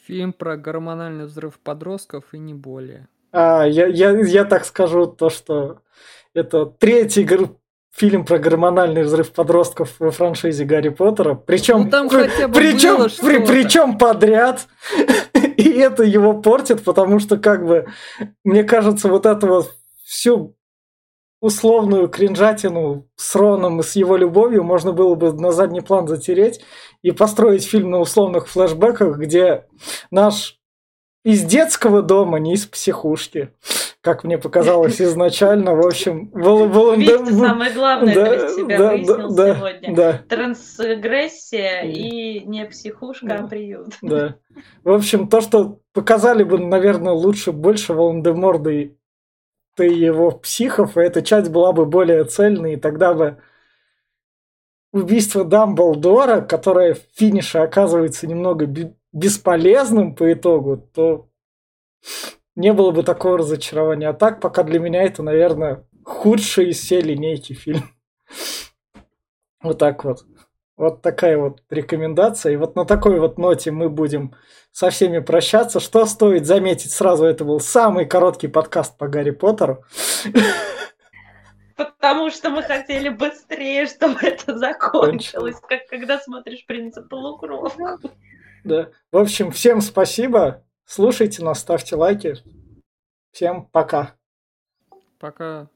Фильм про гормональный взрыв подростков и не более. А, я, я, я так скажу то, что это третий гор- фильм про гормональный взрыв подростков во франшизе Гарри Поттера. Причем, Ну, там <laughs> хотя бы причем, было при, причем подряд. <laughs> И это его портит, потому что, как бы, мне кажется, вот это вот всю условную кринжатину с Роном и с его любовью можно было бы на задний план затереть и построить фильм на условных флешбеках, где наш из детского дома, не из психушки, как мне показалось изначально. В общем, Вол- Волан- Витя, самое главное да, для себя да, выяснил да, сегодня. да, Трансгрессия и не психушка, а приют. да. В общем, то, что показали бы, наверное, лучше больше Волан-де-Морда и его психов, и эта часть была бы более цельной, и тогда бы убийство Дамблдора, которое в финише оказывается немного бесполезным по итогу, то не было бы такого разочарования. А так, пока для меня это, наверное, худший из всей линейки фильм. <laughs> Вот так вот. Вот такая вот рекомендация. И вот на такой вот ноте мы будем со всеми прощаться. Что стоит заметить сразу, это был самый короткий подкаст по Гарри Поттеру. Потому что мы хотели быстрее, <laughs> чтобы это закончилось, как когда смотришь «Принца полукровку». Да. В общем, всем спасибо. Слушайте нас, ставьте лайки. Всем пока. Пока.